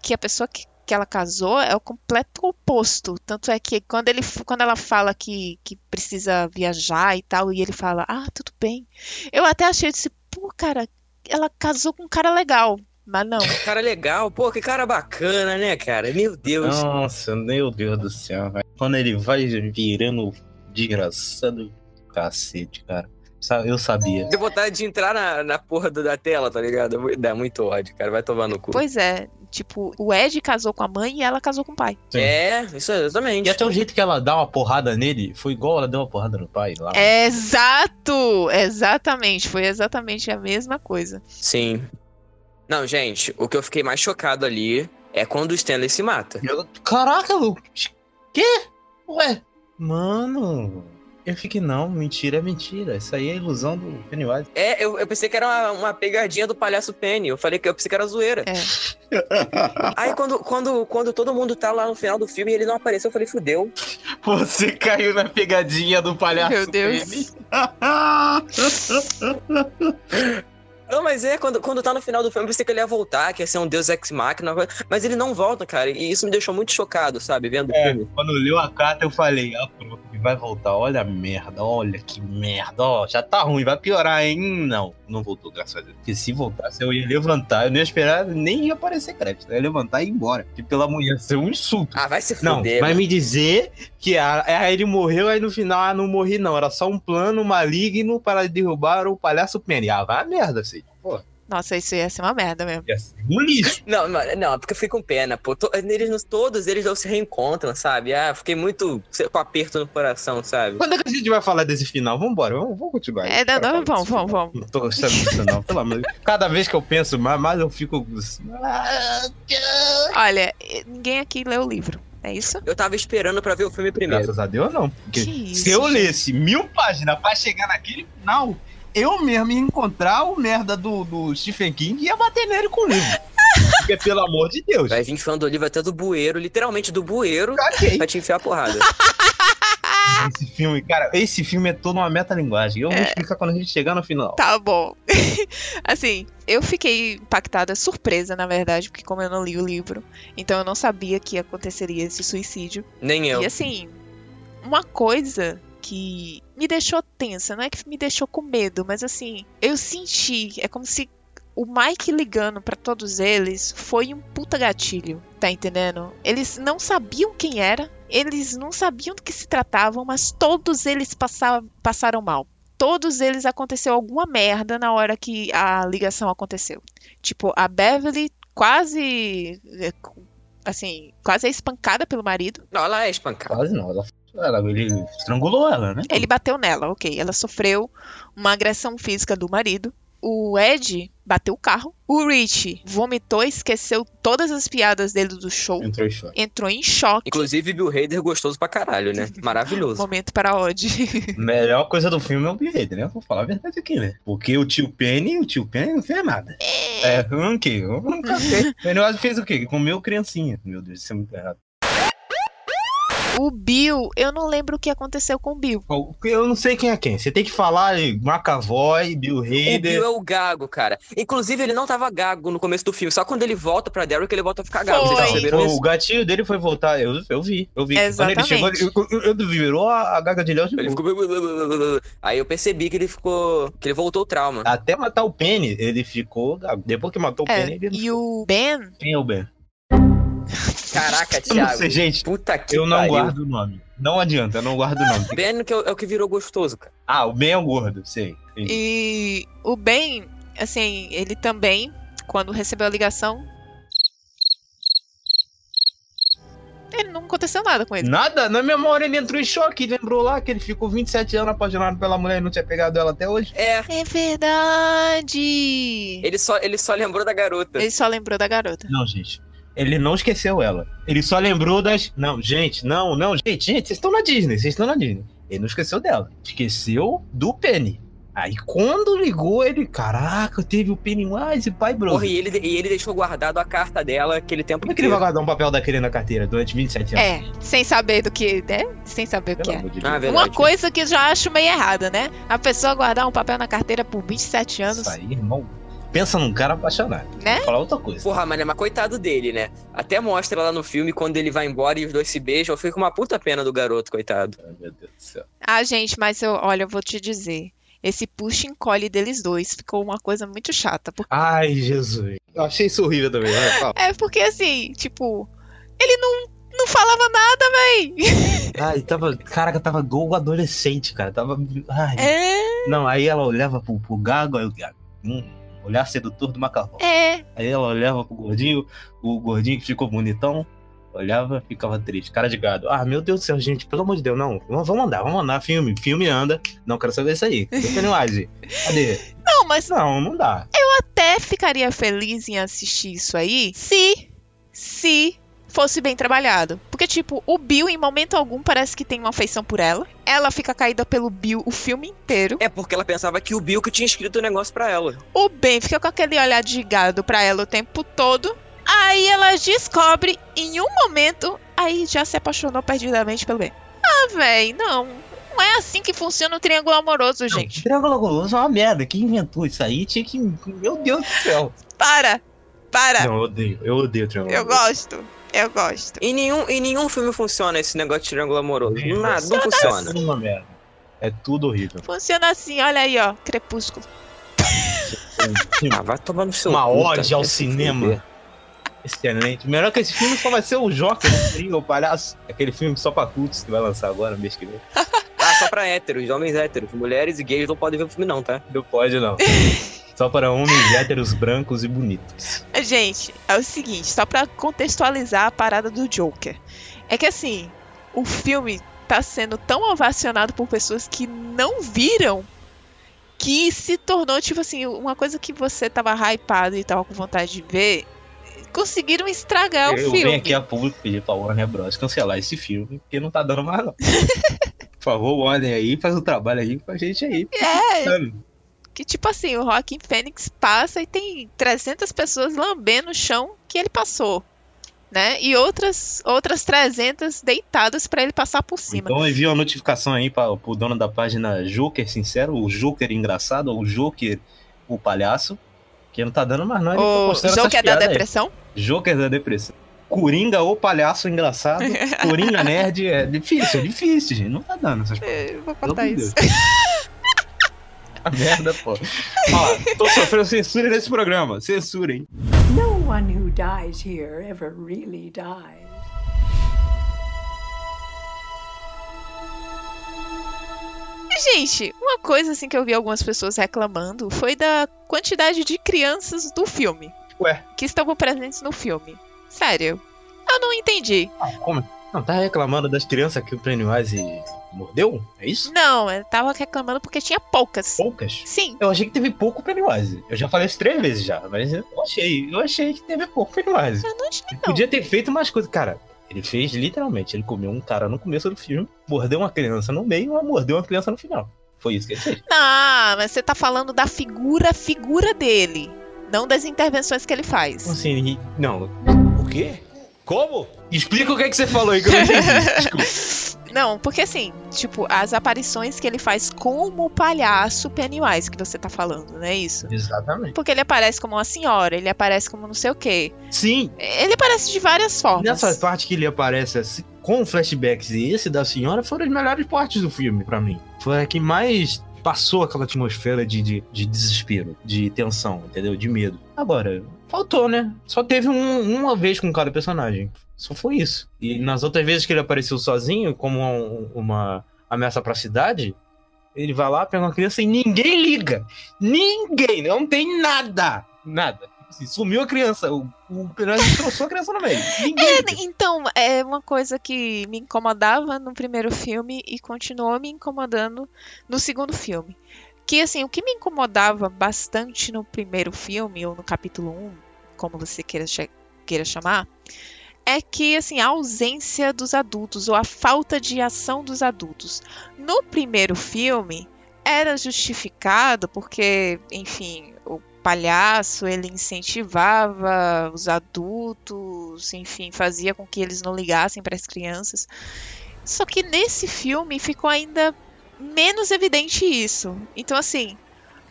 que a pessoa que, que ela casou é o completo oposto. Tanto é que quando, ele, quando ela fala que, que precisa viajar e tal, e ele fala, ah, tudo bem. Eu até achei, eu disse, pô, cara, ela casou com um cara legal. Mas não, *laughs* Cara legal, pô, que cara bacana, né, cara? Meu Deus. Nossa, meu Deus do céu, velho. Quando ele vai virando desgraçado cacete, cara. Eu sabia. Deu vontade de entrar na, na porra da tela, tá ligado? Dá muito ódio, cara. Vai tomar no cu. Pois é, tipo, o Ed casou com a mãe e ela casou com o pai. Sim. É, isso é exatamente. E até o jeito que ela dá uma porrada nele foi igual ela deu uma porrada no pai lá. Exato! Exatamente, foi exatamente a mesma coisa. Sim. Não, gente, o que eu fiquei mais chocado ali é quando o Stanley se mata. Eu- Caraca, Lucas. Quê? Ué? Mano. Eu fiquei, não, mentira é mentira. Isso aí é ilusão do Pennywise. É, eu, eu pensei que era uma, uma pegadinha do palhaço Penny. Eu falei que eu pensei que era zoeira. É. *laughs* Aí quando, quando, quando todo mundo tá lá no final do filme e ele não apareceu, eu falei, fudeu. *laughs* Você caiu na pegadinha do palhaço Meu Deus. Penny. *laughs* Não, mas é, quando, quando tá no final do filme, eu pensei que ele ia voltar, que ia ser um deus ex-máquina, mas ele não volta, cara. E isso me deixou muito chocado, sabe, vendo o É, filme. quando leu a carta, eu falei, ah, pronto, ele vai voltar. Olha a merda, olha que merda. Ó, já tá ruim, vai piorar, hein? Não, não voltou, graças a Deus. Porque se voltasse, eu ia levantar, eu não ia esperar, nem ia aparecer crédito. Eu ia levantar e ir embora. Que pela manhã ia ser um insulto. Ah, vai se Não, fuder. vai mano. me dizer que a, a- ele morreu, aí no final, ah, não morri não. Era só um plano maligno para derrubar o palhaço Penny. Ah, vai a merda, assim. Pô, Nossa, isso ia ser uma merda mesmo. ia ser um lixo. *laughs* Não, não, porque eu fiquei com pena, pô. Eles, todos eles não se reencontram, sabe? Ah, fiquei muito com aperto no coração, sabe? Quando é que a gente vai falar desse final? Vambora, vamos, vamos continuar. É, não, não, vamos, vamos, final. vamos. Não tô gostando disso, não. Pelo amor de Deus. Cada vez que eu penso mais, mais eu fico. Olha, ninguém aqui leu o livro, é isso? Eu tava esperando pra ver o filme primeiro. Graças a Deus, não. Porque Que se eu isso, lesse mil páginas pra chegar naquele final, eu mesmo ia encontrar o merda do, do Stephen King e ia bater nele com o livro. Porque, pelo amor de Deus, Vai vir fã do livro até do bueiro, literalmente do bueiro, caguei. pra te enfiar a porrada. *laughs* Esse filme, cara, esse filme é toda uma metalinguagem. Eu vou explicar quando a gente chegar no final. Tá bom. *laughs* assim, eu fiquei impactada, surpresa, na verdade, porque como eu não li o livro, então eu não sabia que aconteceria esse suicídio. Nem eu. E assim, uma coisa que me deixou tensa, não é que me deixou com medo, mas assim, eu senti, é como se o Mike ligando pra todos eles foi um puta gatilho, tá entendendo? Eles não sabiam quem era, eles não sabiam do que se tratavam, mas todos eles passavam, passaram mal. Todos eles aconteceu alguma merda na hora que a ligação aconteceu. Tipo, a Beverly quase é, assim, quase é espancada pelo marido. Não, ela é espancada. Quase não. Ela, ela- ele estrangulou ela, né? Ele bateu nela, ok. Ela sofreu uma agressão física do marido. O Ed bateu o carro. O Rich vomitou, esqueceu todas as piadas dele do show. Entrou em choque. Entrou em choque. Inclusive, Bill Hader gostoso pra caralho, né? *laughs* Maravilhoso. Momento para Odd. *laughs* Melhor coisa do filme é o Behead, né? Vou falar a verdade aqui, né? Porque o tio Penny, o tio Penny não fez nada. É, um quê? Um café. Pennywise fez o quê? Comeu criancinha. Meu Deus, isso é muito errado. O Bill, eu não lembro o que aconteceu com o Bill. Eu não sei quem é quem. Você tem que falar aí, McAvoy, Bill O Hader. Bill é o gago, cara. Inclusive, ele não tava gago no começo do filme. Só quando ele volta pra Derrick, ele volta a ficar gago. Foi. Vocês perceberam isso? o gatilho dele foi voltar. Eu, eu vi, eu vi. Quando ele chegou, ele, Exatamente. ele virou a, a gaga de Léo de Ele novo. ficou... Aí eu percebi que ele ficou... Que ele voltou o trauma. Até matar o Penny, ele ficou gago. Depois que matou o É, Penny, ele e o Ben, Quem é o Ben? Caraca, Thiago. sei, gente. Puta que Eu não pariu. guardo o nome. Não adianta, eu não guardo o nome. Ben que é o, é o que virou gostoso, cara. Ah, o Ben é o gordo, sei. Entendi. e o Ben, assim, ele também, quando recebeu a ligação, ele não aconteceu nada com ele. Nada, na memória ele entrou em choque. Lembrou lá que ele ficou 27 anos apaixonado pela mulher e não tinha pegado ela até hoje. É, É verdade! ele só, ele só lembrou da garota. Ele só lembrou da garota. Não, gente. Ele não esqueceu ela. Ele só lembrou das. Não, gente, não, não. Gente, gente, vocês estão na Disney, vocês estão na Disney. Ele não esqueceu dela. Esqueceu do Penny. Aí quando ligou, ele. Caraca, teve o Pennywise, pai, bro. Porra, e ele, e ele deixou guardado a carta dela aquele tempo Como é que ele vai guardar um papel daquele na carteira durante 27 anos? É, sem saber do que, né? Sem saber o que Pelo é. de Ah, verdade. Uma coisa que eu já acho meio errada, né? A pessoa guardar um papel na carteira por 27 anos, Isso aí, irmão. Pensa num cara apaixonado. né? Vou falar outra coisa. Porra, mas, mas coitado dele, né? Até mostra lá no filme quando ele vai embora e os dois se beijam. Eu fico com uma puta pena do garoto, coitado. Ai, meu Deus do céu. Ah, gente, mas eu, olha, eu vou te dizer. Esse puxa e encolhe deles dois ficou uma coisa muito chata. Porque, Ai, Jesus. Eu achei isso horrível também. Fala. é porque assim, tipo, ele não, não falava nada, véi. *laughs* Ai, tava. Caraca, tava igual adolescente, cara. Tava. Ai. É, Não, aí ela olhava pro, pro gago, aí o gago. Hum, olhar sedutor do macarrão. é. Aí ela olhava pro gordinho, o gordinho que ficou bonitão, olhava ficava triste. Cara de gado. Ah, meu Deus do céu, gente, pelo amor de Deus, não. Vamos andar, vamos andar. Filme, filme anda. Não quero saber isso aí. Cadê? Não, mas Não, não dá. eu até ficaria feliz em assistir isso aí se. Se fosse bem trabalhado. Porque, tipo, o Bill, em momento algum, parece que tem uma afeição por ela. Ela fica caída pelo Bill o filme inteiro. É porque ela pensava que o Bill que tinha escrito o negócio pra ela. O Ben fica com aquele olhar de gado pra ela o tempo todo. Aí ela descobre em um momento, aí já se apaixonou perdidamente pelo Ben. Ah, véi, não. Não é assim que funciona o triângulo amoroso, gente. Triângulo amoroso é uma merda. Quem inventou isso aí tinha que. Meu Deus do céu. Para! Para! Não, eu odeio. Eu odeio triângulo Eu amoroso. gosto. Eu gosto. Em nenhum, em nenhum filme funciona esse negócio de triângulo amoroso. Funciona Nada, não É funciona. tudo uma merda. É tudo horrível. Funciona assim, olha aí, ó. Crepúsculo. Ah, vai tomar no seu Uma ode cara. ao cinema. Excelente. Melhor que esse filme só vai ser o Joker, né? o palhaço. Aquele filme só pra cultos que vai lançar agora, mês que vem. Ah, só pra héteros, homens héteros. Mulheres e gays não podem ver o filme, não, tá? Não pode, não. *laughs* Só para homens héteros brancos e bonitos. Gente, é o seguinte, só pra contextualizar a parada do Joker. É que assim, o filme tá sendo tão ovacionado por pessoas que não viram que se tornou, tipo assim, uma coisa que você tava hypado e tava com vontade de ver. Conseguiram estragar o eu filme. venho aqui a público pedir pra Warner Bros. cancelar esse filme, porque não tá dando mais, não. *laughs* Por favor, Warner aí, faz o trabalho aí com a gente aí. É? Que tipo assim, o Rockin' Fênix passa e tem 300 pessoas lambendo o chão que ele passou. Né? E outras outras 300 deitadas pra ele passar por cima. Então envia uma notificação aí pra, pro dono da página Joker Sincero, o Joker engraçado, ou o Joker o palhaço, que não tá dando mais tá o essas Joker da piadas aí. depressão. Joker da depressão. Coringa ou palhaço engraçado, *laughs* Coringa nerd, é difícil, é difícil, gente. Não tá dando essas Eu vou Pelo cortar amor de isso. *laughs* A *laughs* merda, pô. Ó, tô sofrendo censura nesse programa. Censura, hein? No one who dies here ever really dies. Gente, uma coisa assim que eu vi algumas pessoas reclamando foi da quantidade de crianças do filme. Ué. Que estavam presentes no filme. Sério. Eu não entendi. Ah, como? Não, tá reclamando das crianças que o Pennywise mordeu? É isso? Não, eu tava reclamando porque tinha poucas. Poucas? Sim. Eu achei que teve pouco Pennywise. Eu já falei isso três vezes já, mas eu achei. Eu achei que teve pouco Pennywise. Eu não achei, não. podia ter feito mais coisas. Cara, ele fez literalmente. Ele comeu um cara no começo do filme, mordeu uma criança no meio e mordeu uma criança no final. Foi isso que ele fez. Não, mas você tá falando da figura, figura dele. Não das intervenções que ele faz. Assim? Não. O quê? Como? Explica o que, é que você falou aí que eu não entendi. *laughs* Desculpa. Não, porque assim, tipo, as aparições que ele faz como o palhaço Pennywise que você tá falando, não é isso? Exatamente. Porque ele aparece como uma senhora, ele aparece como não sei o quê. Sim, Ele aparece de várias formas. Nessa parte que ele aparece assim, com flashbacks e esse da senhora foram as melhores partes do filme pra mim. Foi a que mais passou aquela atmosfera de, de, de desespero, de tensão, entendeu? De medo. Agora, faltou, né? Só teve um- uma vez com cada personagem. Só foi isso. E nas outras vezes que ele apareceu sozinho, como um- uma ameaça pra cidade, ele vai lá, pega uma criança e ninguém liga. Ninguém, não tem nada. Nada. Assim, sumiu a criança. O, o personagem *laughs* trouxe a criança no meio. Liga. Então, é uma coisa que me incomodava no primeiro filme e continuou me incomodando no segundo filme. Que assim, o que me incomodava bastante no primeiro filme, ou no capítulo 1, como você queira, queira chamar, é que assim, a ausência dos adultos, ou a falta de ação dos adultos. No primeiro filme, era justificado porque, enfim, palhaço ele incentivava os adultos, enfim, fazia com que eles não ligassem para as crianças. Só que nesse filme ficou ainda menos evidente isso. Então, assim,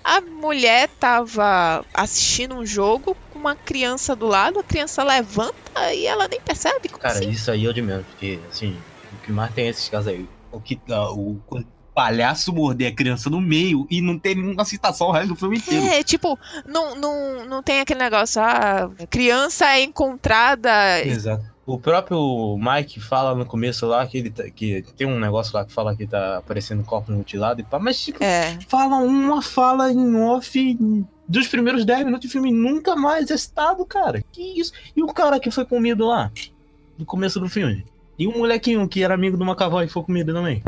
a mulher tava assistindo um jogo com uma criança do lado, a criança levanta e ela nem percebe. Como Cara, assim? isso aí é de menos, porque, assim, o que mais tem esses casos aí. O que ah, o palhaço morder a criança no meio e não ter nenhuma citação o resto do filme inteiro. É, tipo, não, não, não tem aquele negócio, ah, criança é encontrada. Exato. O próprio Mike fala no começo lá que ele tá- que tem um negócio lá que fala que tá aparecendo corpo mutilado e pá, mas tipo, É, fala uma fala em off dos primeiros 10 minutos de filme nunca mais é citado, cara. Que isso? E o cara que foi comido lá no começo do filme? E o molequinho que era amigo do Macavó e foi comido também?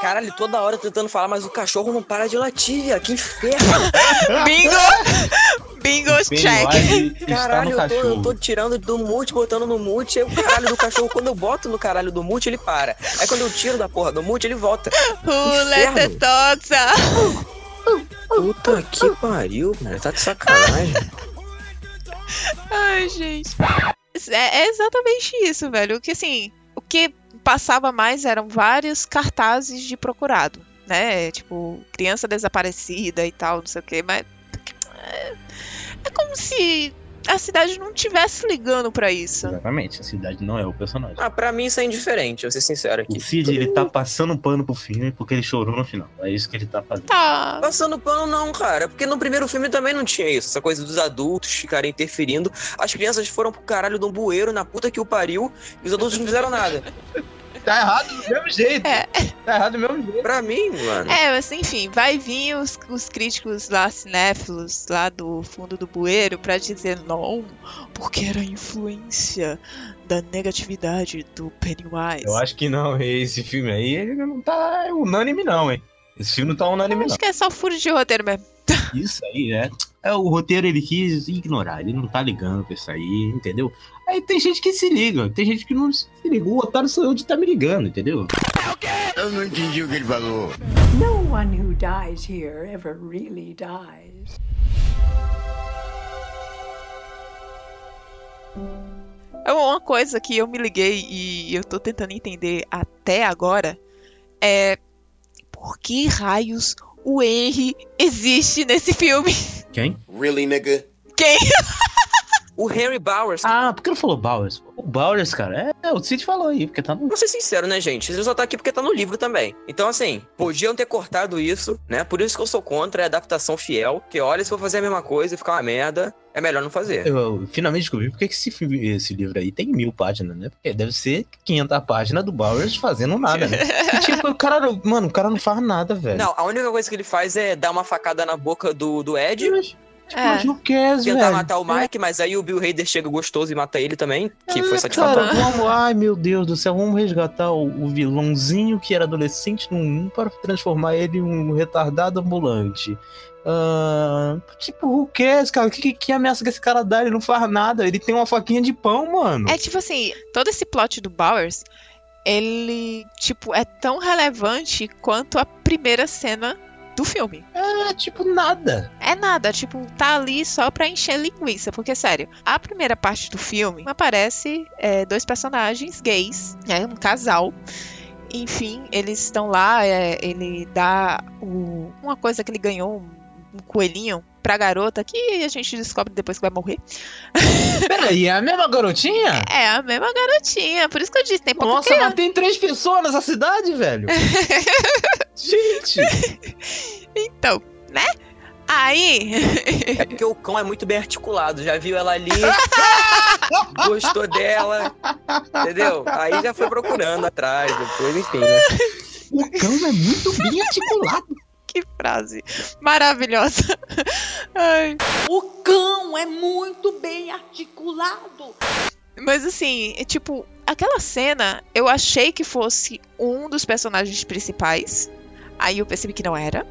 Caralho, toda hora tentando falar, mas o cachorro não para de latir. Que inferno. *laughs* Bingo! Bingo check. Caralho, eu tô, eu tô tirando do mute, botando no mute, aí o caralho do cachorro, quando eu boto no caralho do mute, ele para. Aí quando eu tiro da porra do mute, ele volta. Dogs out? Puta que pariu, mano. Tá de sacanagem. Ai, gente. É, é exatamente isso, velho. O que assim, o que passava mais eram vários cartazes de procurado, né? Tipo, criança desaparecida e tal, não sei o quê, mas é, é como se a cidade não tivesse ligando pra isso. Exatamente, a cidade não é o personagem. Ah, pra mim isso é indiferente, vou ser sincero aqui. O Cid, ele tá passando pano pro filme porque ele chorou no final. É isso que ele tá fazendo. Tá. Passando pano não, cara, porque no primeiro filme também não tinha isso, essa coisa dos adultos ficarem interferindo. As crianças foram pro caralho de um bueiro na puta que o pariu e os adultos não fizeram nada. *laughs* Tá errado do mesmo jeito. É. Tá errado do mesmo jeito. Pra mim, mano. É, mas enfim, vai vir os, os críticos lá, cinéfilos, lá do fundo do bueiro, pra dizer não, porque era a influência da negatividade do Pennywise. Eu acho que não, esse filme aí, ele não tá unânime não, hein. Esse filme não tá unânime Acho não. que é só furo de roteiro mesmo. Isso aí, é. É o roteiro ele quis ignorar, ele não tá ligando pra isso aí, entendeu? Aí tem gente que se liga, tem gente que não se liga. O otário sou eu de tá me ligando, entendeu? Eu não entendi o que ele falou. No one who dies here ever really dies. É uma coisa que eu me liguei e eu tô tentando entender até agora é por que raios o Henry existe nesse filme? *laughs* Quem? Really, nigga? Quem? O Harry Bowers, Ah, por que não falou Bowers? Bowers, cara, é, é, o Cid falou aí, porque tá no. Vou ser sincero, né, gente? Ele só tá aqui porque tá no livro também. Então, assim, podiam ter cortado isso, né? Por isso que eu sou contra a adaptação fiel. Que olha, se for fazer a mesma coisa e ficar uma merda, é melhor não fazer. Eu, eu finalmente descobri por que que esse, esse livro aí tem mil páginas, né? Porque deve ser 500 páginas do Bowers fazendo nada, né? E, tipo, o cara, mano, o cara não faz nada, velho. Não, a única coisa que ele faz é dar uma facada na boca do, do Ed, Mas, tipo, É. who cares, tentar velho? matar o Mike, mas aí o Bill Hader chega gostoso e mata ele também, que foi É, satisfatório. Cara, vamos, ai meu Deus do céu, vamos resgatar o, o vilãozinho que era adolescente no 1 para transformar ele em um retardado ambulante. Ah, tipo, who cares, cara? Que, que, que ameaça que esse cara dá? Ele não faz nada, ele tem uma faquinha de pão, mano. É tipo assim, todo esse plot do Bowers, ele, tipo, é tão relevante quanto a primeira cena do filme. É, tipo, nada. É nada, tipo, tá ali só pra encher linguiça. Porque, sério, a primeira parte do filme aparece é, dois personagens gays, né, um casal. Enfim, eles estão lá, é, ele dá o- uma coisa que ele ganhou, um, um coelhinho pra garota, que a gente descobre depois que vai morrer. Peraí, é a mesma garotinha? É a mesma garotinha, por isso que eu disse, tem pouca Nossa, criança. mas tem três pessoas nessa cidade, velho. *laughs* Gente, Então, né? Aí, É porque o cão é muito bem articulado, já viu ela ali, *laughs* gostou dela, entendeu? Aí já foi procurando atrás, depois, enfim, né? o cão é muito bem articulado. Que frase maravilhosa. *laughs* Ai. O cão é muito bem articulado. Mas assim, é tipo, aquela cena eu achei que fosse um dos personagens principais. Aí eu percebi que não era.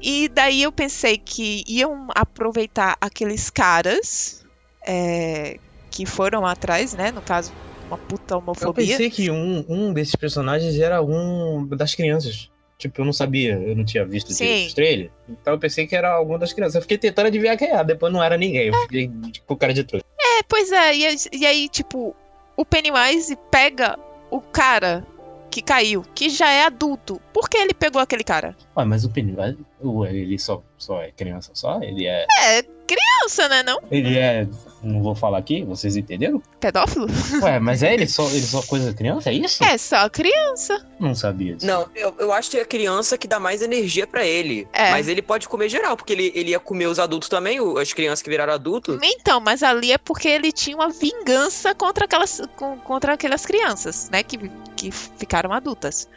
E daí eu pensei que iam aproveitar aqueles caras é, que foram atrás, né? No caso, uma puta Eu homofobia. pensei que um, um desses personagens era um das crianças. Tipo, eu não sabia, eu não tinha visto Sim. direito os trailers. Então eu pensei que era alguma das crianças. Eu fiquei tentando adivinhar quem era, depois não era ninguém. Eu fiquei com cara de trouxa. É, pois é, e, aí- e aí, tipo, o Pennywise pega o cara que caiu, que já é adulto. Por que ele pegou aquele cara? Ué, mas o Pennywise, ué, ele só, só é criança só? Ele é. É criança, né? Não? Ele é. Não vou falar aqui, vocês entenderam? Pedófilo? *laughs* Ué, mas é ele só, ele só coisa criança? É isso? É só criança. Não sabia disso. Não, eu, eu acho que é a criança que dá mais energia pra ele. É. Mas ele pode comer geral, porque ele, ele ia comer os adultos também, as crianças que viraram adultos. Então, mas ali é porque ele tinha uma vingança contra aquelas, contra aquelas crianças, né? Que, que ficaram adultas.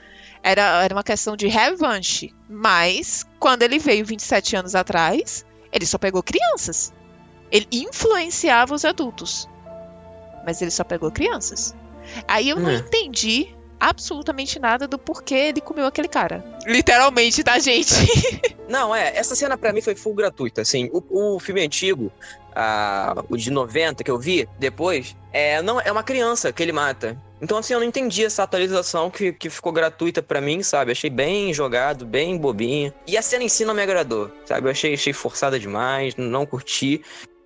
Era, era uma questão de revanche. Mas, quando ele veio 27 anos atrás, ele só pegou crianças. Ele influenciava os adultos. Mas ele só pegou crianças. Aí eu não Hum. entendi absolutamente nada do porquê ele comeu aquele cara. Literalmente, tá, gente? *laughs* Não, é, essa cena pra mim foi full gratuita, assim. O, o filme antigo, ah, o de 90 que eu vi depois, é, não, é uma criança que ele mata. Então, assim, eu não entendi essa atualização que, que ficou gratuita pra mim, sabe? Achei bem jogado, bem bobinha. E a cena em si não me agradou, sabe? Eu achei, achei forçada demais, não curti.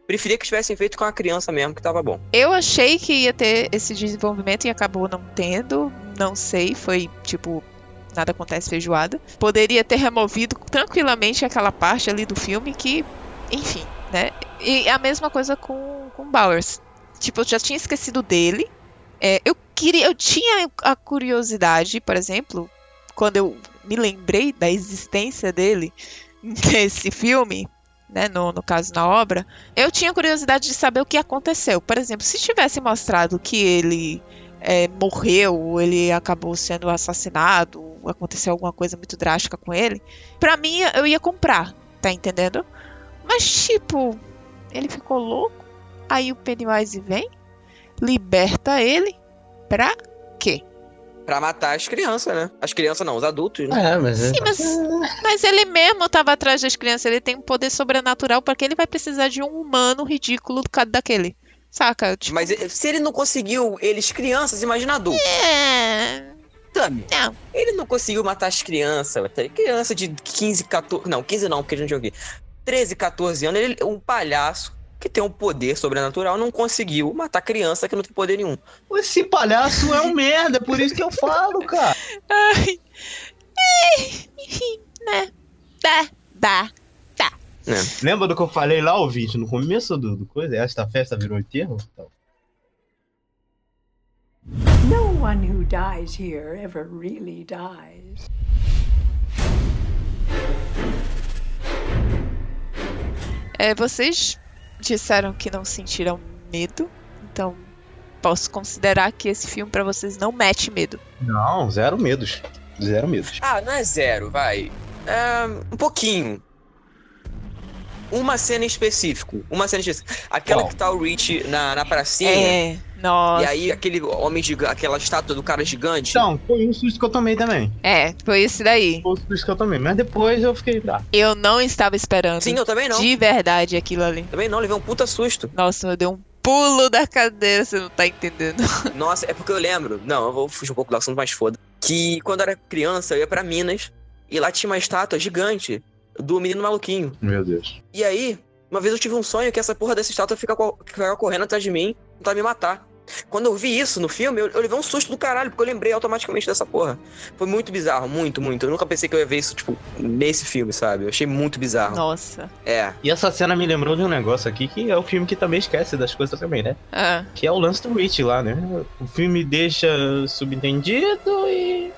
Preferia que tivessem feito com a criança mesmo, que tava bom. Eu achei que ia ter esse desenvolvimento e acabou não tendo. Não sei, foi tipo. Nada acontece feijoada. Poderia ter removido tranquilamente aquela parte ali do filme que. Enfim, né? E a mesma coisa com, com Bowers. Tipo, eu já tinha esquecido dele. É, eu queria. Eu tinha a curiosidade, por exemplo, quando eu me lembrei da existência dele *laughs* nesse filme, né, no, no caso na obra, eu tinha curiosidade de saber o que aconteceu. Por exemplo, se tivesse mostrado que ele é, morreu, ele acabou sendo assassinado, aconteceu alguma coisa muito drástica com ele, pra mim eu ia comprar, tá entendendo? Mas tipo, ele ficou louco, aí o Pennywise vem, liberta ele, pra quê? Pra matar as crianças, né? As crianças não, os adultos, né? É, mas é. Sim, mas, mas ele mesmo tava atrás das crianças, ele tem um poder sobrenatural, porque ele vai precisar de um humano ridículo do cara daquele. Saca? Tipo, Mas se ele não conseguiu eles crianças, imagina adultos. é. Tami, Não. ele não conseguiu matar as crianças. Criança de 15, 14. Não, 15 não, porque a gente joguei. 13, 14 anos, ele um palhaço que tem um poder sobrenatural não conseguiu matar criança que não tem poder nenhum. Esse palhaço é um merda, é por isso que eu falo, cara. Ai. *laughs* Né? Dá, dá. Lembra do que eu falei lá, ouvinte, no começo do, do coisa? Esta festa virou enterro? Então, No one who dies here ever really dies. É, vocês disseram que não sentiram medo, então posso considerar que esse filme pra vocês não mete medo. Não, zero medos. Zero medos. Ah, não é zero, vai. É, um pouquinho. Uma cena em específico. Uma cena em específico. Aquela Qual? que tá o Rich na, na pracinha. É, nossa. E aí aquele homem gigante, aquela estátua do cara gigante. Então, foi um susto que eu tomei também. É, foi esse daí. Foi um susto que eu tomei. Mas depois eu fiquei. Ah, Eu não estava esperando. Sim, eu também não. De verdade aquilo ali. Também não, levei um puta susto. Nossa, eu dei um pulo da cadeira, você não tá entendendo. *laughs* Nossa, é porque eu lembro. Não, eu vou fugir um pouco do assunto, mas foda. Que quando eu era criança, eu ia pra Minas e lá tinha uma estátua gigante do menino maluquinho. meu Deus. E aí, uma vez eu tive um sonho que essa porra dessa estátua fica co- ficava correndo atrás de mim, tentar me matar. Quando eu vi isso no filme, eu, eu levei um susto do caralho, porque eu lembrei automaticamente dessa porra. Foi muito bizarro, muito, muito. Eu nunca pensei que eu ia ver isso, tipo, nesse filme, sabe? Eu achei muito bizarro. Nossa. É. E essa cena me lembrou de um negócio aqui que é o filme que também esquece das coisas também, né? Ah, Que é o lance do Rich lá, né? O filme deixa subentendido e.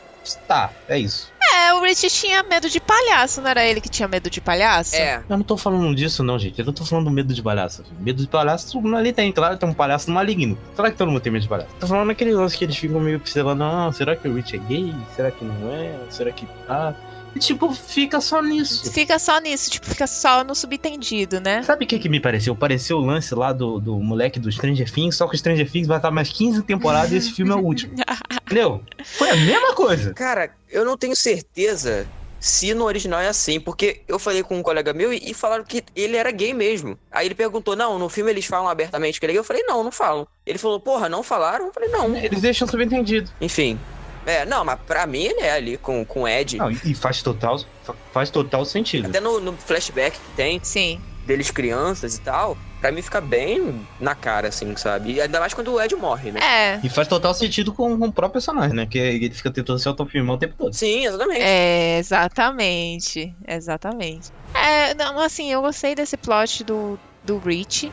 Tá, é isso. É, o Rich tinha medo de palhaço, não era ele que tinha medo de palhaço? É. Eu não tô falando disso, não, gente. Eu não tô falando do medo de palhaço. Medo de palhaço, todo mundo ali tem. Claro, tem um palhaço maligno. Será que todo mundo tem medo de palhaço? Tô falando daquele lance que eles ficam meio pincelando. Ah, será que o Rich é gay? Será que não é? Será que tá? E tipo, fica só nisso. Fica só nisso, tipo, fica só no subentendido, né? Sabe o que que me pareceu? Pareceu o lance lá do, do moleque do Stranger Things, só que o Stranger Things vai estar mais 15 temporadas e esse filme é o último. *laughs* Entendeu? Foi a mesma coisa. Cara, eu não tenho certeza se no original é assim, porque eu falei com um colega meu e, e falaram que ele era gay mesmo. Aí ele perguntou: não, no filme eles falam abertamente que ele é gay. Eu falei: não, não falam. Ele falou: porra, não falaram? Eu falei: não. Eles deixam subentendido. Enfim. É, não, mas pra mim ele é ali com, com o Ed. Não, e faz total, fa- faz total sentido. Até no, no flashback que tem Sim. deles crianças e tal, pra mim fica bem na cara, assim, sabe? E ainda mais quando o Ed morre, né? É. E faz total sentido com, com o próprio personagem, né? Que ele fica tentando se autofilmar o tempo todo. Sim, exatamente. É, exatamente. Exatamente. É, não, assim, eu gostei desse plot do, do Rich.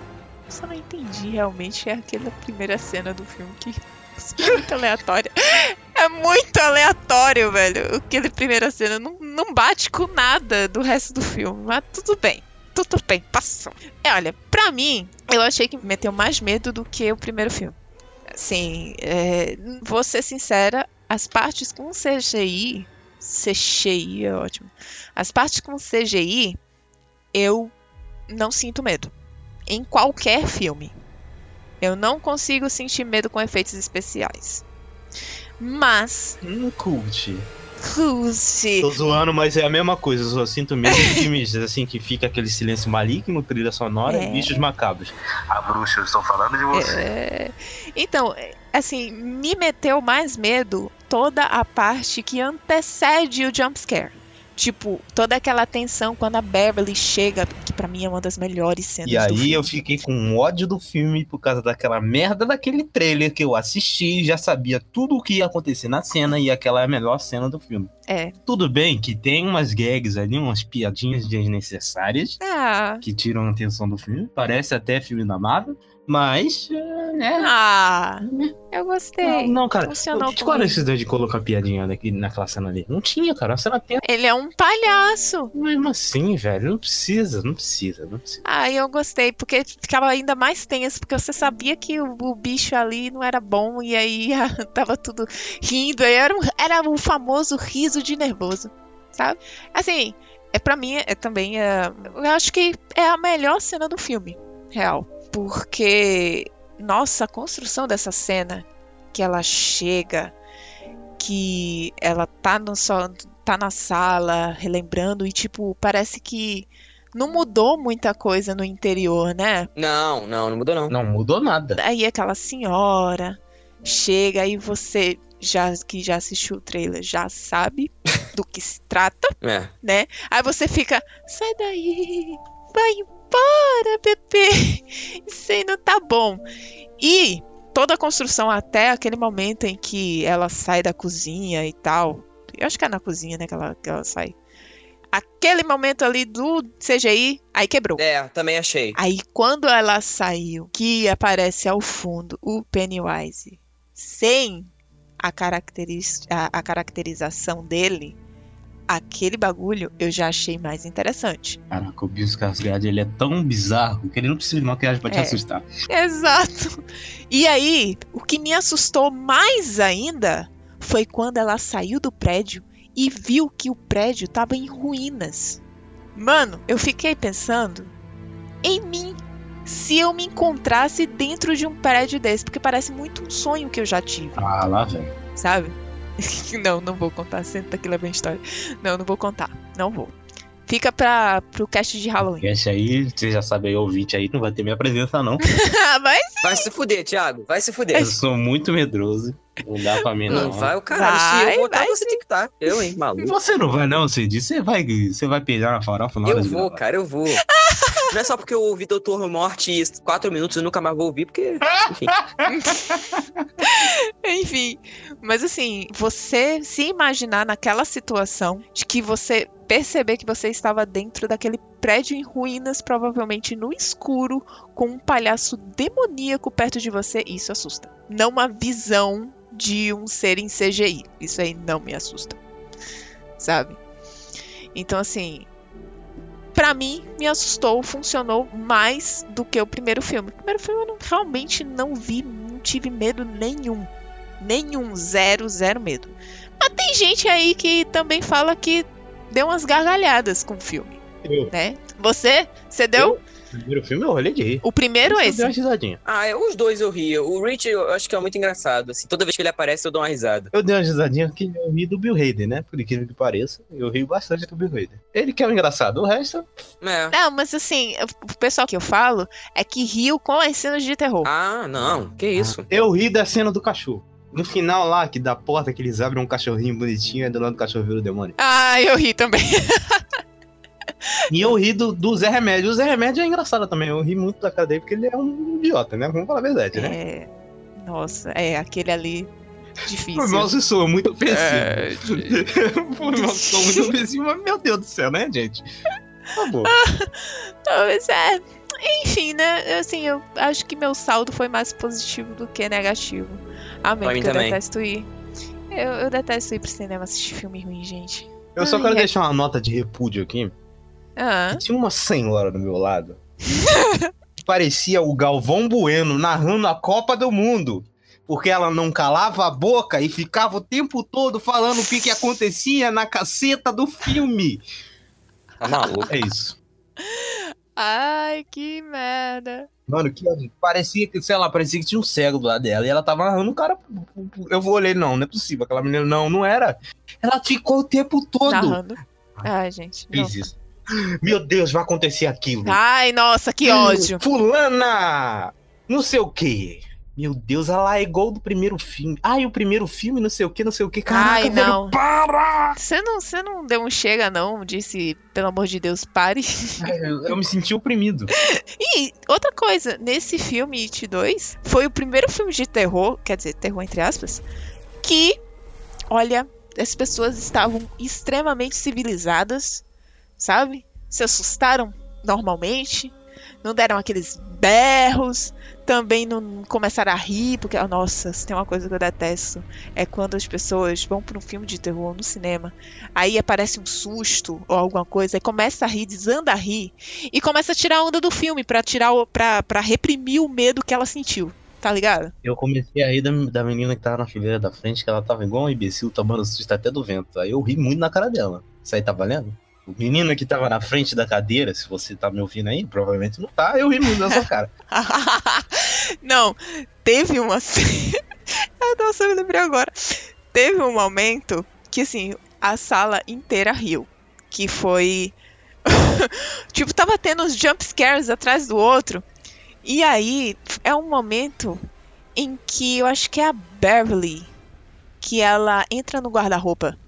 Só não entendi realmente é aquela primeira cena do filme que *laughs* é muito aleatória. É muito aleatório, velho. Aquela primeira cena não, não bate com nada do resto do filme. Mas tudo bem. Tudo bem, passou. É, olha, pra mim, eu achei que meteu mais medo do que o primeiro filme. Assim, é, vou ser sincera, as partes com CGI, CGI é ótimo. As partes com CGI, eu não sinto medo. Em qualquer filme. Eu não consigo sentir medo com efeitos especiais. Mas, Hum, cult. Rusi, Tô zoando, mas é a mesma coisa. Eu só sinto mesmo filmes *laughs* assim que fica aquele silêncio maligno, trilha sonora É. e bichos macabros. A bruxa, eu estou falando de você. É, Então, é, assim, me meteu mais medo toda a parte que antecede o jumpscare. Tipo, toda aquela tensão quando a Beverly chega, que pra mim é uma das melhores cenas E aí eu fiquei com ódio do filme por causa daquela merda daquele trailer que eu assisti, já sabia tudo o que ia acontecer na cena e aquela é a melhor cena do filme. É. Tudo bem que tem umas gags ali, umas piadinhas desnecessárias Ah, que tiram a atenção do filme. Parece até filme da Marvel, mas é, né? ah, eu Não, gostei. não, cara. Funcionou Qual era de colocar piadinha daqui, naquela cena ali? Não tinha, cara. A cena tem. Ele é um palhaço. Mesmo assim, velho. Não precisa, não precisa, não precisa. Ah, eu gostei, porque ficava ainda mais tenso, porque você sabia que o, o bicho ali não era bom, e aí *laughs* tava tudo rindo, era, um- era o famoso riso de nervoso, sabe? Assim, é para mim, é também, é, eu acho que é a melhor cena do filme, real, porque, nossa, a construção dessa cena, que ela chega, que ela tá no só tá na sala relembrando e tipo parece que não mudou muita coisa no interior, né? Não, não, não mudou não. Não mudou nada. Aí aquela senhora chega aí você já que já assistiu o trailer já sabe do que se trata, *laughs* É. né? Aí você fica, sai daí, vai embora, bebê. *laughs* Isso aí não tá bom. E toda a construção até aquele momento em que ela sai da cozinha e tal. Eu acho que é na cozinha, né, que ela, que ela sai. Aquele momento ali do CGI, aí quebrou. É, também achei. Aí quando ela saiu, que aparece ao fundo o Pennywise sem a, caracteriz a, a caracterização dele, aquele bagulho eu já achei mais interessante. Caraca, o Bill Skarsgård, ele é tão bizarro que ele não precisa de maquiagem pra te É. assustar. Exato. E aí, o que me assustou mais ainda foi quando ela saiu do prédio e viu que o prédio tava em ruínas. Mano, eu fiquei pensando em mim se eu me encontrasse dentro de um prédio desse, porque parece muito um sonho que eu já tive, Ah, lá, velho. sabe? *laughs* não, não vou contar, senta aqui lá vem a história. Não, não vou contar, não vou. Fica pra, pro cast de Halloween. Esse aí, você já sabe aí, ouvinte aí, não vai ter minha presença, não. *laughs* Mas Vai se fuder, Thiago. Vai se fuder. Eu sou muito medroso. Não dá pra mim, não. Não vai o caralho. Se Vai, eu voltar, vai você tem que estar. Eu, hein, E maluco. você não vai, não, Cid? Você vai, você vai pegar na farofa na hora Eu vou, cara, eu vou. *laughs* Não é só porque eu ouvi Doutor Morte quatro minutos e nunca mais vou ouvir, porque. Enfim. *laughs* Enfim, mas assim, você se imaginar naquela situação de que você perceber que você estava dentro daquele prédio em ruínas, provavelmente no escuro, com um palhaço demoníaco perto de você, isso assusta. Não uma visão de um ser em CGI. Isso aí não me assusta. Sabe? Então assim, Pra mim, me assustou, funcionou mais do que o primeiro filme. O primeiro filme eu não- realmente não vi, não tive medo nenhum. Nenhum, zero, zero medo. Mas tem gente aí que também fala que deu umas gargalhadas com o filme, Eu. né? Você? Você deu? O primeiro filme eu olhei de O primeiro Esse eu esse. dei uma risadinha. Ah, é, os dois eu ria. O Rich eu acho que é muito engraçado. Assim, toda vez que ele aparece, eu dou uma risada. Eu dei uma risadinha que eu ri do Bill Hader, né? Por incrível que pareça, eu ri bastante do Bill Hader. Ele que é o engraçado, o resto... É. Não, mas assim, o pessoal que eu falo é que riu com as cenas de terror. Ah, não. Que isso. Eu ri da cena do cachorro. No final lá, que da porta que eles abrem um cachorrinho bonitinho, e do lado do cachorro vira o demônio. Ah, eu ri também. *laughs* E eu ri do, do Zé Remédio. O Zé Remédio é engraçado também. Eu ri muito da cara dele porque ele é um idiota, né? Vamos falar a verdade, né? É. Nossa, é aquele ali difícil. Foi mal se soa muito ofensivo. É, Foi *laughs* mal se soa muito ofensivo, mas meu Deus do céu, né, gente? Por favor. *laughs* Pois é. Enfim, né? Assim, eu acho que meu saldo foi mais positivo do que negativo. Amém, porque eu também. detesto ir. Eu, eu detesto ir pro cinema assistir filme ruim, gente. Eu só Ai, quero é- deixar uma nota de repúdio aqui. Ah, Tinha uma senhora do meu lado. *laughs* Parecia o Galvão Bueno narrando a Copa do Mundo. Porque ela não calava a boca e ficava o tempo todo falando o que, que acontecia na caceta do filme. Tá maluco. É isso. Ai, que merda. Mano, que parecia que, sei lá, parecia que tinha um cego do lado dela e ela tava narrando o cara. Eu vou olhar, não, não é possível. Aquela menina, não, não era. Ela ficou o tempo todo. Narrando. Ai, gente. não. Fez isso. Meu Deus, vai acontecer aquilo. Ai, nossa, que ódio. Fulana! Não sei o quê. Meu Deus, ela é igual do primeiro filme. Ai, o primeiro filme, não sei o que, não sei o que. Caraca, Ai, velho, não. para! Você não, você não deu um chega, não? Disse, pelo amor de Deus, pare. Eu, eu me senti oprimido. *laughs* E outra coisa, nesse filme It 2, foi o primeiro filme de terror, quer dizer, terror entre aspas, que, olha, as pessoas estavam extremamente civilizadas, sabe? Se assustaram normalmente, não deram aqueles berros, também não começaram a rir, porque, ah, nossa, se tem uma coisa que eu detesto, é quando as pessoas vão para um filme de terror no cinema, aí aparece um susto ou alguma coisa, aí começa a rir, desanda a rir, e começa a tirar a onda do filme pra tirar pra reprimir o medo que ela sentiu. Tá ligado? Eu comecei a rir da, da menina que tava na fileira da frente, que ela tava igual um imbecil, tomando susto até do vento. Aí eu ri muito na cara dela. Isso aí tá valendo? O menino que tava na frente da cadeira, se você tá me ouvindo aí, provavelmente não tá, eu ri muito na sua cara. *laughs* não, teve uma. *laughs* Eu me lembrei agora. Teve um momento que, assim, a sala inteira riu. Que foi. *laughs* tipo, tava tendo uns jump scares atrás do outro. E aí, é um momento em que eu acho que é a Beverly que ela entra no guarda-roupa.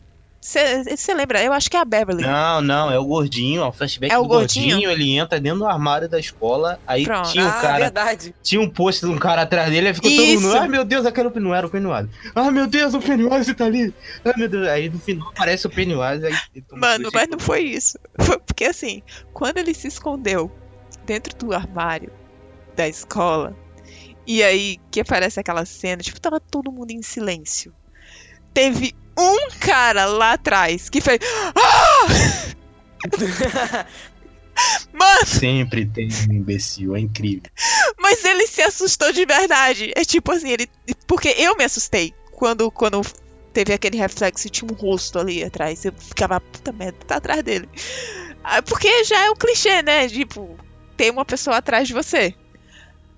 Você lembra? Eu acho que é a Beverly. Não, não, é o gordinho, é o flashback É o do gordinho. gordinho? ele entra dentro do armário da escola, aí Pronto. tinha um ah, cara, verdade. tinha um post de um cara atrás dele, aí ficou todo Isso. mundo, ai meu Deus, aquele não era o Pennywise. Ai meu Deus, o Pennywise tá ali. Ai meu Deus, aí no final aparece o Pennywise, aí Mano, mas não foi isso. Foi porque assim, quando ele se escondeu dentro do armário da escola, e aí que aparece aquela cena, tipo, tava todo mundo em silêncio. Teve um cara lá atrás que fez. Ah! *laughs* Mano, Sempre tem um imbecil, é incrível. mas ele se assustou de verdade. É tipo assim, ele. Porque eu me assustei quando, quando teve aquele reflexo e tinha um rosto ali atrás. Eu ficava, puta merda, tá atrás dele. Ah, Porque já é um clichê, né? Tipo, tem uma pessoa atrás de você.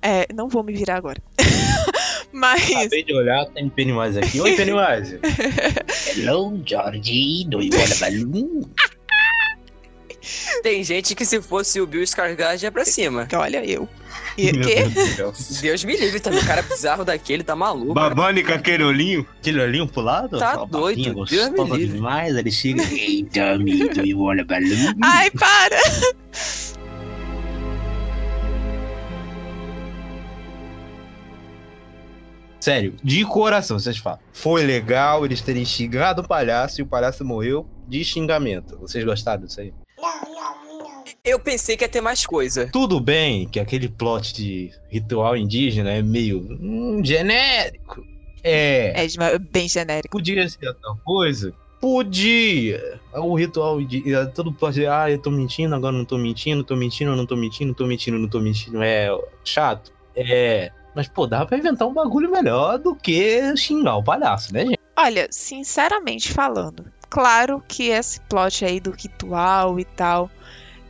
É, não vou me virar agora. *laughs* Mas. Acabei de olhar, tem Pennywise aqui. Oi, Pennywise. *laughs* Hello, Georgie, do you want a balloon? *laughs* Tem gente que se fosse o Bill Skarsgård ia pra cima. Olha eu. E Meu quê? Deus do céu. Deus me livre também. O cara bizarro daquele tá maluco. Babane com aquele olhinho. Aquele olhinho pro lado? Tá doido, Deus me gostosa livre. demais. Ele chega. Hey, dummy, do you want a balloon? Ai, para! *laughs* Sério, de coração, vocês falam. Foi legal eles terem xingado o palhaço e o palhaço morreu de xingamento. Vocês gostaram disso aí? Eu pensei que ia ter mais coisa. Tudo bem que aquele plot de ritual indígena é meio hum, genérico. É. É de- bem genérico. Podia ser outra coisa? Podia. O ritual indígena, todo plot de, ah, eu tô mentindo, agora não tô mentindo, tô mentindo, não tô mentindo, tô mentindo, não tô mentindo. É chato? É. Mas, pô, dá pra inventar um bagulho melhor do que xingar o palhaço, né, gente? Olha, sinceramente falando, claro que esse plot aí do ritual e tal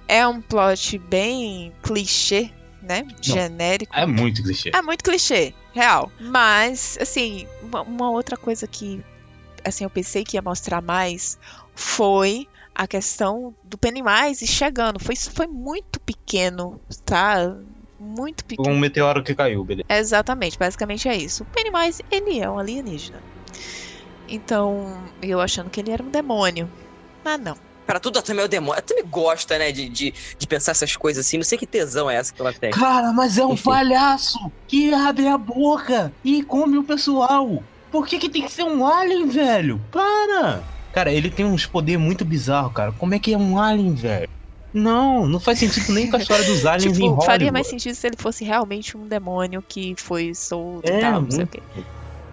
é um plot bem clichê, né? Genérico. É muito clichê. É muito clichê, real. Mas, assim, uma, uma outra coisa que assim, eu pensei que ia mostrar mais foi a questão do Pennywise chegando. Foi, foi muito pequeno, tá? Muito pequeno. Um meteoro que caiu, beleza. Exatamente, basicamente é isso. O Pennywise, ele é um alienígena. Então, eu achando que ele era um demônio. Mas não. Pra tudo também é o demônio. Ela também gosta, né, de, de, de pensar essas coisas assim. Não sei que tesão é essa que ela tem. Cara, mas é um Enfim. palhaço que abre a boca e come o pessoal. Por que, que tem que ser um alien, velho? Para! Cara, ele tem uns poderes muito bizarros, cara. Como é que é um alien, velho? Não, não faz sentido nem com a história dos aliens em Tipo, Hollywood. faria mais sentido se ele fosse realmente um demônio que foi solto e É, tal, não sei o quê.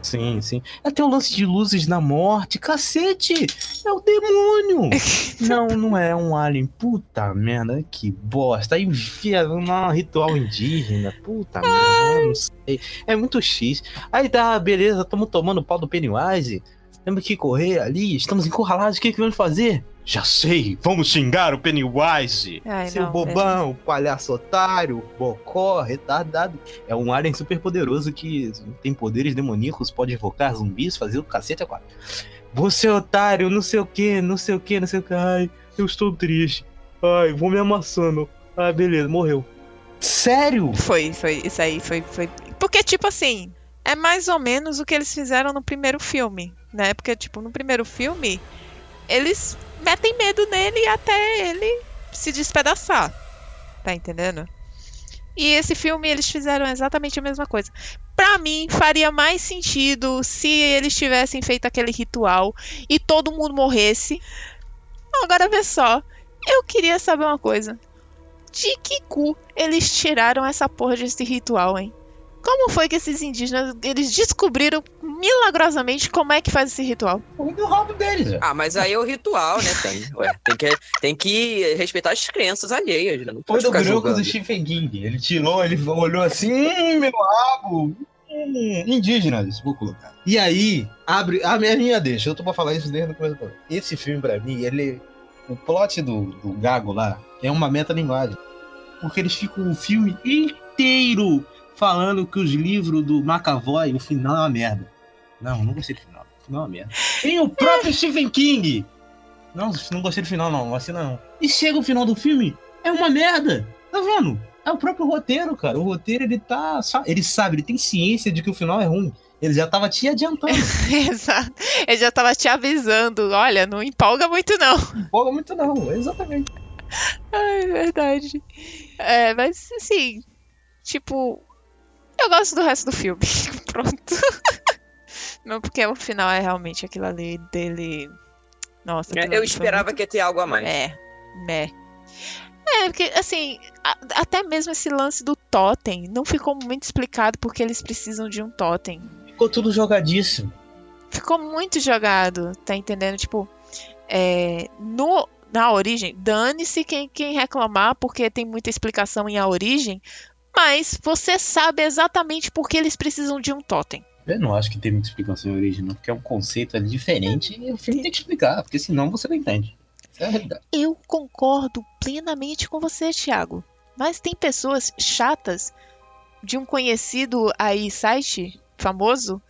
Sim, sim. Até o lance de luzes na morte. Cacete! É o demônio! *laughs* não, não é um alien. Puta merda, que bosta. Aí enfia num ritual indígena. Puta merda, não sei. É muito X. Aí tá, beleza, estamos tomando pau do Pennywise. Temos que correr ali, estamos encurralados, o que, que vamos fazer? Já sei, vamos xingar o Pennywise. Ai, Seu não, bobão, palhaço otário, bocó, retardado. É um alien super poderoso que tem poderes demoníacos, pode invocar zumbis, fazer o cacete a quatro. Você otário, não sei o que, não sei o que, não sei o que. Ai, eu estou triste. Ai, vou me amassando. Ah, beleza, morreu. Sério? Foi, foi, isso aí foi, foi. Porque, tipo assim, é mais ou menos o que eles fizeram no primeiro filme, né? Porque, tipo, no primeiro filme, eles metem medo nele até ele se despedaçar. Tá entendendo? E esse filme eles fizeram exatamente a mesma coisa. Pra mim, faria mais sentido se eles tivessem feito aquele ritual e todo mundo morresse. Agora vê só, eu queria saber uma coisa. De que cu eles tiraram essa porra desse ritual, hein? Como foi que esses indígenas eles descobriram milagrosamente como é que faz esse ritual? Do rabo deles. Ah, mas aí é o ritual, né? Tem, ué, tem, que, tem que respeitar as crenças alheias, né? Não Foi pode do grupo do Stephen King. Ele tirou, ele olhou assim, hum, meu rabo. Hum, indígenas, vou colocar. E aí, abre. A minha, minha deixa, eu tô pra falar isso desde o começo do programa. Esse filme, pra mim, ele. O plot do, do Gago lá é uma metalinguagem. Porque eles ficam o filme inteiro falando que os livros do McAvoy, no final, é uma merda. Não, não gostei do final. O final é uma merda. Tem o próprio *laughs* Stephen King. Não, não gostei do final, não. Assim não. E chega o final do filme, é uma merda. Tá vendo? É o próprio roteiro, cara. O roteiro, ele tá. Ele sabe, ele tem ciência de que o final é ruim. Ele já tava te adiantando. *laughs* Exato. Ele já tava te avisando. Olha, não empolga muito, não. Não empolga muito, não. Exatamente. *laughs* É verdade. É, mas assim, tipo, eu gosto do resto do filme. *laughs* Pronto. Não, porque o final é realmente aquilo ali dele. Nossa, É, Eu esperava muito- que ia ter algo a mais. É, né. É, porque assim, a- até mesmo esse lance do totem não ficou muito explicado porque eles precisam de um totem. Ficou tudo jogadíssimo. ficou muito jogado, tá entendendo? Tipo, é, no, na origem, dane-se quem, quem reclamar, porque tem muita explicação em a origem, mas você sabe exatamente por que eles precisam de um totem. Eu não acho que tem muita explicação original, porque é um conceito ali diferente e o filme tem que explicar, porque senão você não entende. Essa é a realidade. Eu concordo plenamente com você, Thiago. Mas tem pessoas chatas de um conhecido aí site famoso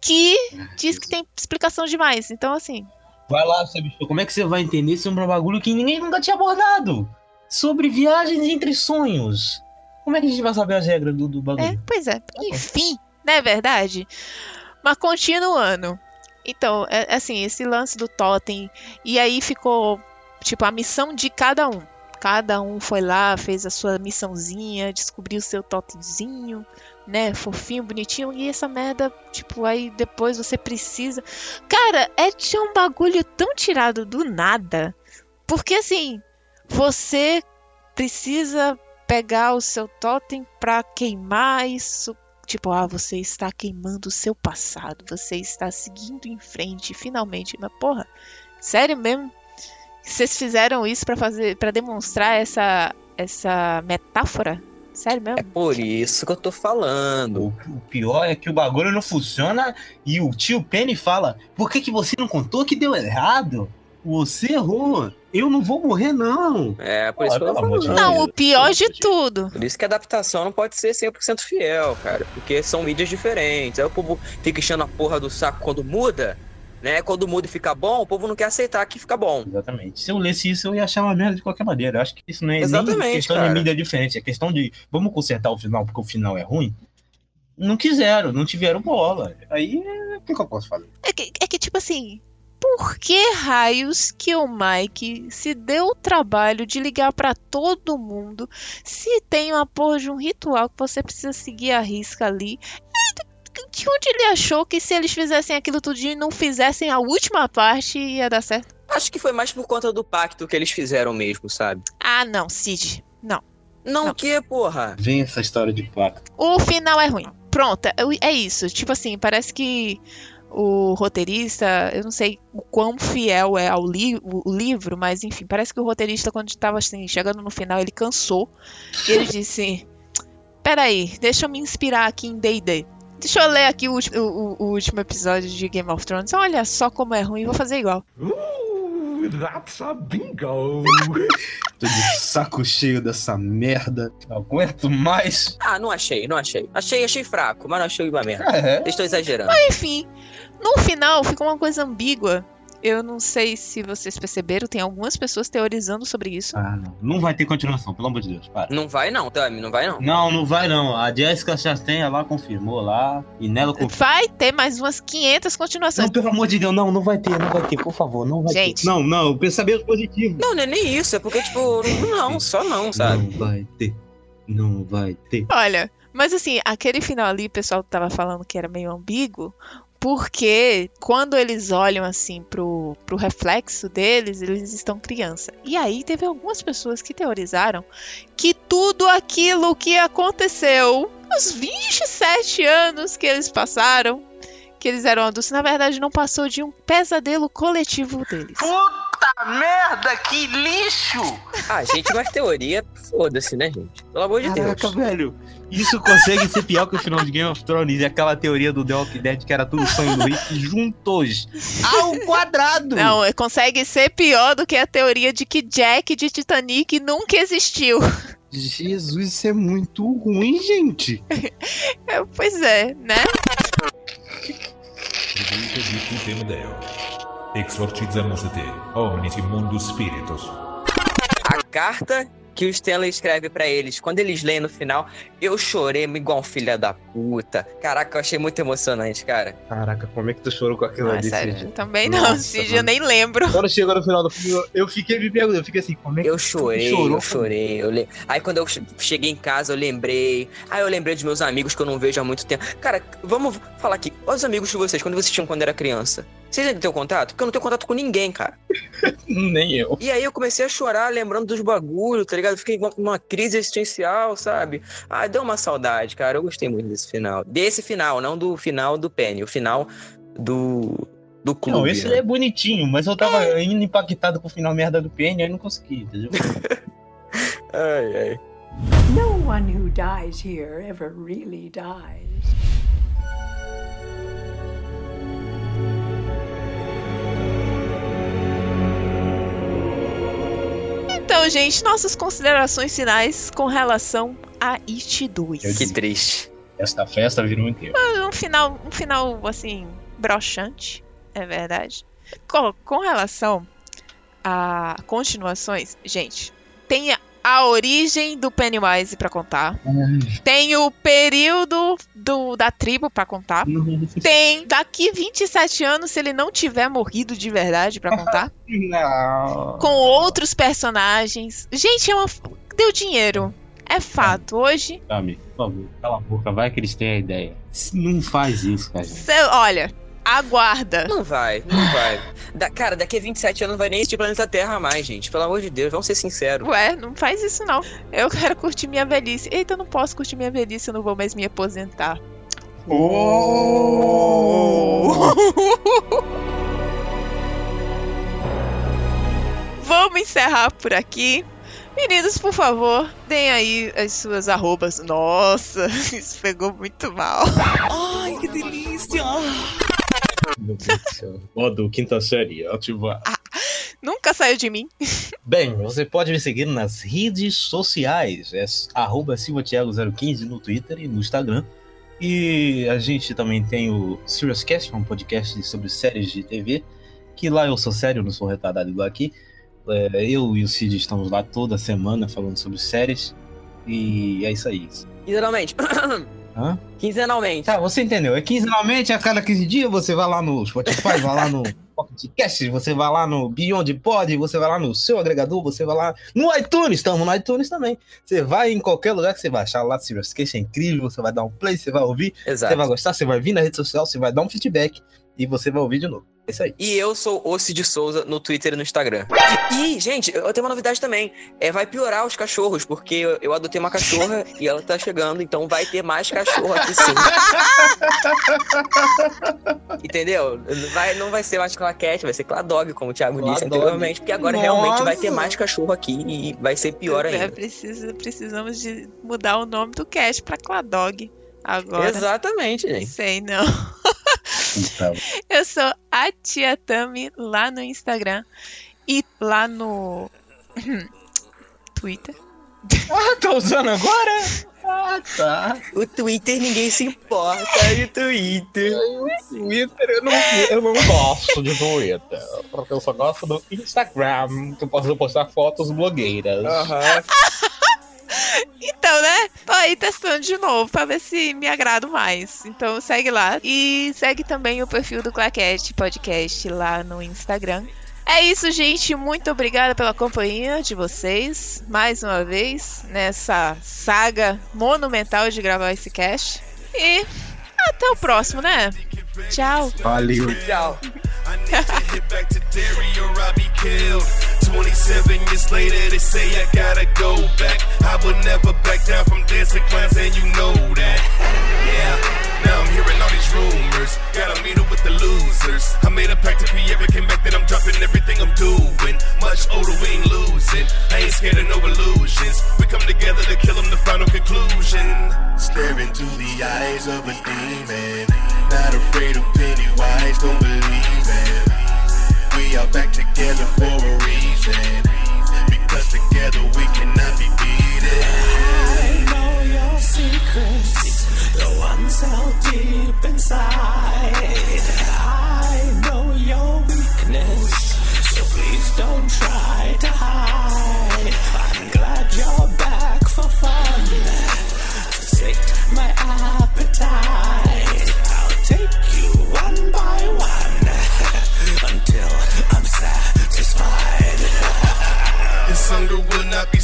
que diz que tem explicação demais. Então, assim, Vai lá, seu bicho, como é que você vai entender sobre um bagulho que ninguém nunca tinha abordado? Sobre viagens entre sonhos. Como é que a gente vai saber as regras do, do É, bagulho? pois é. Enfim, não é verdade? Mas continuando. Então, é, assim, esse lance do totem. E aí ficou, tipo, a missão de cada um. Cada um foi lá, fez a sua missãozinha, descobriu o seu totemzinho, né? Fofinho, bonitinho. E essa merda, tipo, aí depois você precisa. Cara, é de um bagulho tão tirado do nada. Porque, assim, você precisa pegar o seu totem pra queimar isso. Tipo, ah, você está queimando o seu passado, você está seguindo em frente, finalmente. Mas porra, sério mesmo? Vocês fizeram isso pra fazer, para demonstrar essa essa metáfora? Sério É mesmo? por isso que eu tô falando. O, o pior é que o bagulho não funciona e o tio Penny fala: Por que, que você não contou que deu errado? Você errou. Eu não vou morrer, não. É por isso Ah, que eu falando. Deus. Não, o pior de tudo. Por isso que a adaptação não pode ser 100% fiel, cara. Porque são mídias diferentes. Aí o povo fica enchendo a porra do saco quando muda, né? Quando muda e fica bom, o povo não quer aceitar que fica bom. Exatamente. Se eu lesse isso, eu ia achar uma merda de qualquer maneira. Eu acho que isso não é Exatamente, questão cara. de mídia diferente. É questão de vamos consertar o final porque o final é ruim. Não quiseram, não tiveram bola. Aí, o que, que eu posso fazer? É que, é que, tipo assim, por que raios que o Mike se deu o trabalho de ligar pra todo mundo se tem uma porra de um ritual que você precisa seguir a risca ali? E De onde ele achou que se eles fizessem aquilo tudinho e não fizessem a última parte ia dar certo? Acho que foi mais por conta do pacto que eles fizeram mesmo, sabe? Ah, não, Cid. Não. Não, Não. o que, porra? Vem essa história de pacto. O final é ruim. Pronto, é, é isso. Tipo assim, parece que o roteirista, eu não sei o quão fiel é ao li o, livro, mas enfim, parece que o roteirista, quando estava assim, chegando no final, ele cansou. E ele *laughs* disse: Peraí, deixa eu me inspirar aqui em DD. Deixa eu ler aqui o, último- o- o- último episódio de Game of Thrones. Olha só como é ruim, vou fazer igual. That's a bingo. *laughs* Tô de saco cheio dessa merda. Não aguento mais. Ah, não achei, não achei. Achei, achei fraco, mas não achei uma merda. É. Vocês estão exagerando. Enfim, no final ficou uma coisa ambígua. Eu não sei se vocês perceberam, tem algumas pessoas teorizando sobre isso. Ah, não. Não vai ter continuação, pelo amor de Deus. Para. Não vai não, Tami, não vai não. Não, não vai não. A Jessica Chastain lá confirmou lá. E nela confirmou. Vai ter mais umas 500 continuações. Não, pelo amor de Deus, não, não vai ter, não vai ter, por favor, não vai Gente. ter. Não, não, pensamento positivo. Não, não é nem isso, é porque, tipo, não, só não, sabe? Não vai ter. Não vai ter. Olha, mas assim, aquele final ali, o pessoal tava falando que era meio ambíguo, porque quando eles olham assim pro, pro reflexo deles, eles estão criança. E aí teve algumas pessoas que teorizaram que tudo aquilo que aconteceu, os 27 anos que eles passaram, que eles eram adultos, na verdade não passou de um pesadelo coletivo deles. Puta merda, que lixo! Ah, gente, mas teoria, foda-se, né, gente? Pelo amor de Caraca, Deus. velho. Isso consegue ser pior que o final de Game of Thrones e aquela teoria do The Walking Dead que era tudo sonho do Rick juntos ao quadrado. Não, consegue ser pior do que a teoria de que Jack de Titanic nunca existiu. Jesus, isso é muito ruim, gente. É, pois é, né? Exorcizamus te, omnis immundus spiritus. A carta que o Stanley escreve pra eles, quando eles leem no final, eu chorei igual um filho da puta. Caraca, eu achei muito emocionante, cara. Caraca, como é que tu chorou com aquilo é ali? sério, Cid? também não. Nossa, dia eu nem lembro. Quando chegou no final do filme, eu- fiquei me perguntando, eu fiquei assim, como é que Eu chorei, chorou, eu chorei. Eu le... Aí quando eu che- cheguei em casa, eu lembrei. Aí eu lembrei dos meus amigos que eu não vejo há muito tempo. Cara, vamos falar aqui. Olha os amigos de vocês, quando vocês tinham quando era criança. Vocês ainda têm contato? Porque eu não tenho contato com ninguém, cara. *laughs* Nem eu. E aí eu comecei a chorar, lembrando dos bagulhos, tá ligado? Fiquei com uma crise existencial, sabe? Ah, deu uma saudade, cara. Eu gostei muito desse final. Desse final, não do final do Penny. O final do, do clube. Não, esse né? é bonitinho, mas eu tava indo impactado com o final merda do Penny, aí não consegui, entendeu? *laughs* Ai, ai. No one who dies here ever really dies. Então, gente, nossas considerações finais com relação a It 2. Eu Que triste. Esta festa virou inteiro. Um final, um final assim, broxante, é verdade. Com, com relação a continuações, gente, tem a, origem do Pennywise pra contar. Tem o período do, da tribo pra contar. Tem daqui 27 anos, se ele não tiver morrido de verdade pra contar. Não. com outros personagens. Gente, é uma. Deu dinheiro. É fato. Hoje, Tami, por favor, cala a boca, vai que eles têm a ideia. Não faz isso, cara. cê- olha, aguarda. Não vai, não vai. Da- cara, daqui a 27 anos não vai nem existir planeta Terra mais, gente. Pelo amor de Deus, vamos ser sinceros. Ué, não faz isso não. Eu quero curtir minha velhice. Eita, eu não posso curtir minha velhice, eu não vou mais me aposentar. *laughs* Vamos encerrar por aqui. Meninos, por favor, deem aí as suas arrobas. Nossa, *laughs* isso pegou muito mal. Ai, que delícia! Meu Deus do céu. Modo quinta série, ativar. Nunca saiu de mim. *laughs* Bem, você pode me seguir nas redes sociais. É arroba silvatiago015 no Twitter e no Instagram. E a gente também tem o SeriousCast, um podcast sobre séries de TV. Que lá eu sou sério, não sou retardado igual aqui. É, eu e o Cid estamos lá toda semana falando sobre séries. E é isso aí. Quinzenalmente. *coughs* Hã? Quinzenalmente. Tá, você entendeu. É quinzenalmente, a cada 15 dias você vai lá no Spotify, vai lá no Pocket Cast, você vai lá no Beyond Pod, você vai lá no seu agregador, você vai lá no iTunes, estamos no iTunes também. Você vai em qualquer lugar que você vai achar lá Serious Cast, é incrível, você vai dar um play, você vai ouvir, você Exato. vai gostar, você vai vir na rede social, você vai dar um feedback e você vai ouvir de novo. É isso aí. E eu sou o Cid Souza no Twitter e no Instagram. E, gente, eu tenho uma novidade também. É, vai piorar os cachorros, porque eu, eu adotei uma cachorra *laughs* e ela tá chegando, então vai ter mais cachorro aqui sim. *laughs* Entendeu? Vai, não vai ser mais claquete, vai ser cladog, como o Thiago disse Cladog. anteriormente, porque agora realmente vai ter Nossa. mais cachorro aqui e vai ser pior É, ainda. precisa, precisamos de mudar o nome do cast pra Cladog. Agora. Exatamente, gente. Sei não. *laughs* Então, Eu sou a Tia Tami lá no Instagram. E lá no *clears throat* Twitter. Ah, tá usando agora? Ah, tá. O Twitter ninguém se importa, e o Twitter. Twitter, eu não, eu não gosto de Twitter. Porque eu só gosto do Instagram, que eu posso postar fotos blogueiras. Aham. *laughs* Então, né? Tô aí testando de novo pra ver se me agrado mais. Então segue lá. E segue também o perfil do Claquete Podcast lá no Instagram. É isso, gente. Muito obrigada pela companhia de vocês. Mais uma vez, nessa saga monumental de gravar esse cast. E até o próximo, né? Tchau. Valeu. Tchau. I need to hit back to Derry or I'll be killed. 27 years later, they say I gotta go back. I would never back down from dancing clowns, and you know that. Yeah, now I'm hearing all these rumors. Gotta meet up with the losers. I made a pact if we ever came back that I'm dropping everything I'm doing. Much older, we ain't losing. I ain't scared of no illusions. We come together to kill them, the final conclusion. Staring to the eyes of a demon. Not afraid don't believe it. We are back together for a reason. Because together we cannot be beaten. I know your secrets, the ones held deep inside. I know your weakness, so please don't try to hide. I'm glad you're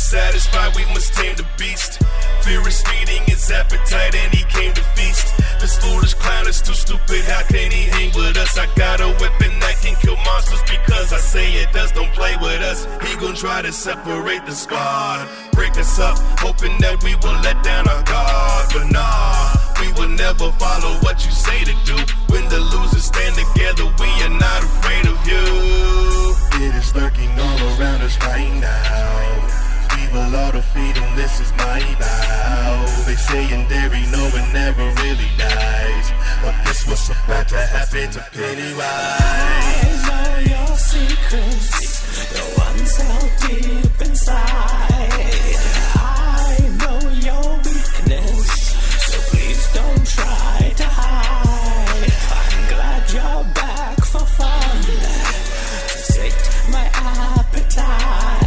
satisfied, we must tame the beast. Fear is feeding his appetite, and he came to feast. This foolish clown is too stupid, how can he hang with us? I got a weapon that can kill monsters because I say it does, don't play with us. He gon' try to separate the squad, break us up, hoping that we will let down our guard. But nah, we will never follow what you say to do. When the losers stand together, we are not afraid of you. It is lurking all around us right now. The lot of feeding. this is my bow. They saying in ain't no one never really dies. But this was about to happen to Pennywise. I know your secrets, the ones held deep inside. I know your weakness, so please don't try to hide. I'm glad you're back for fun. Sate my appetite.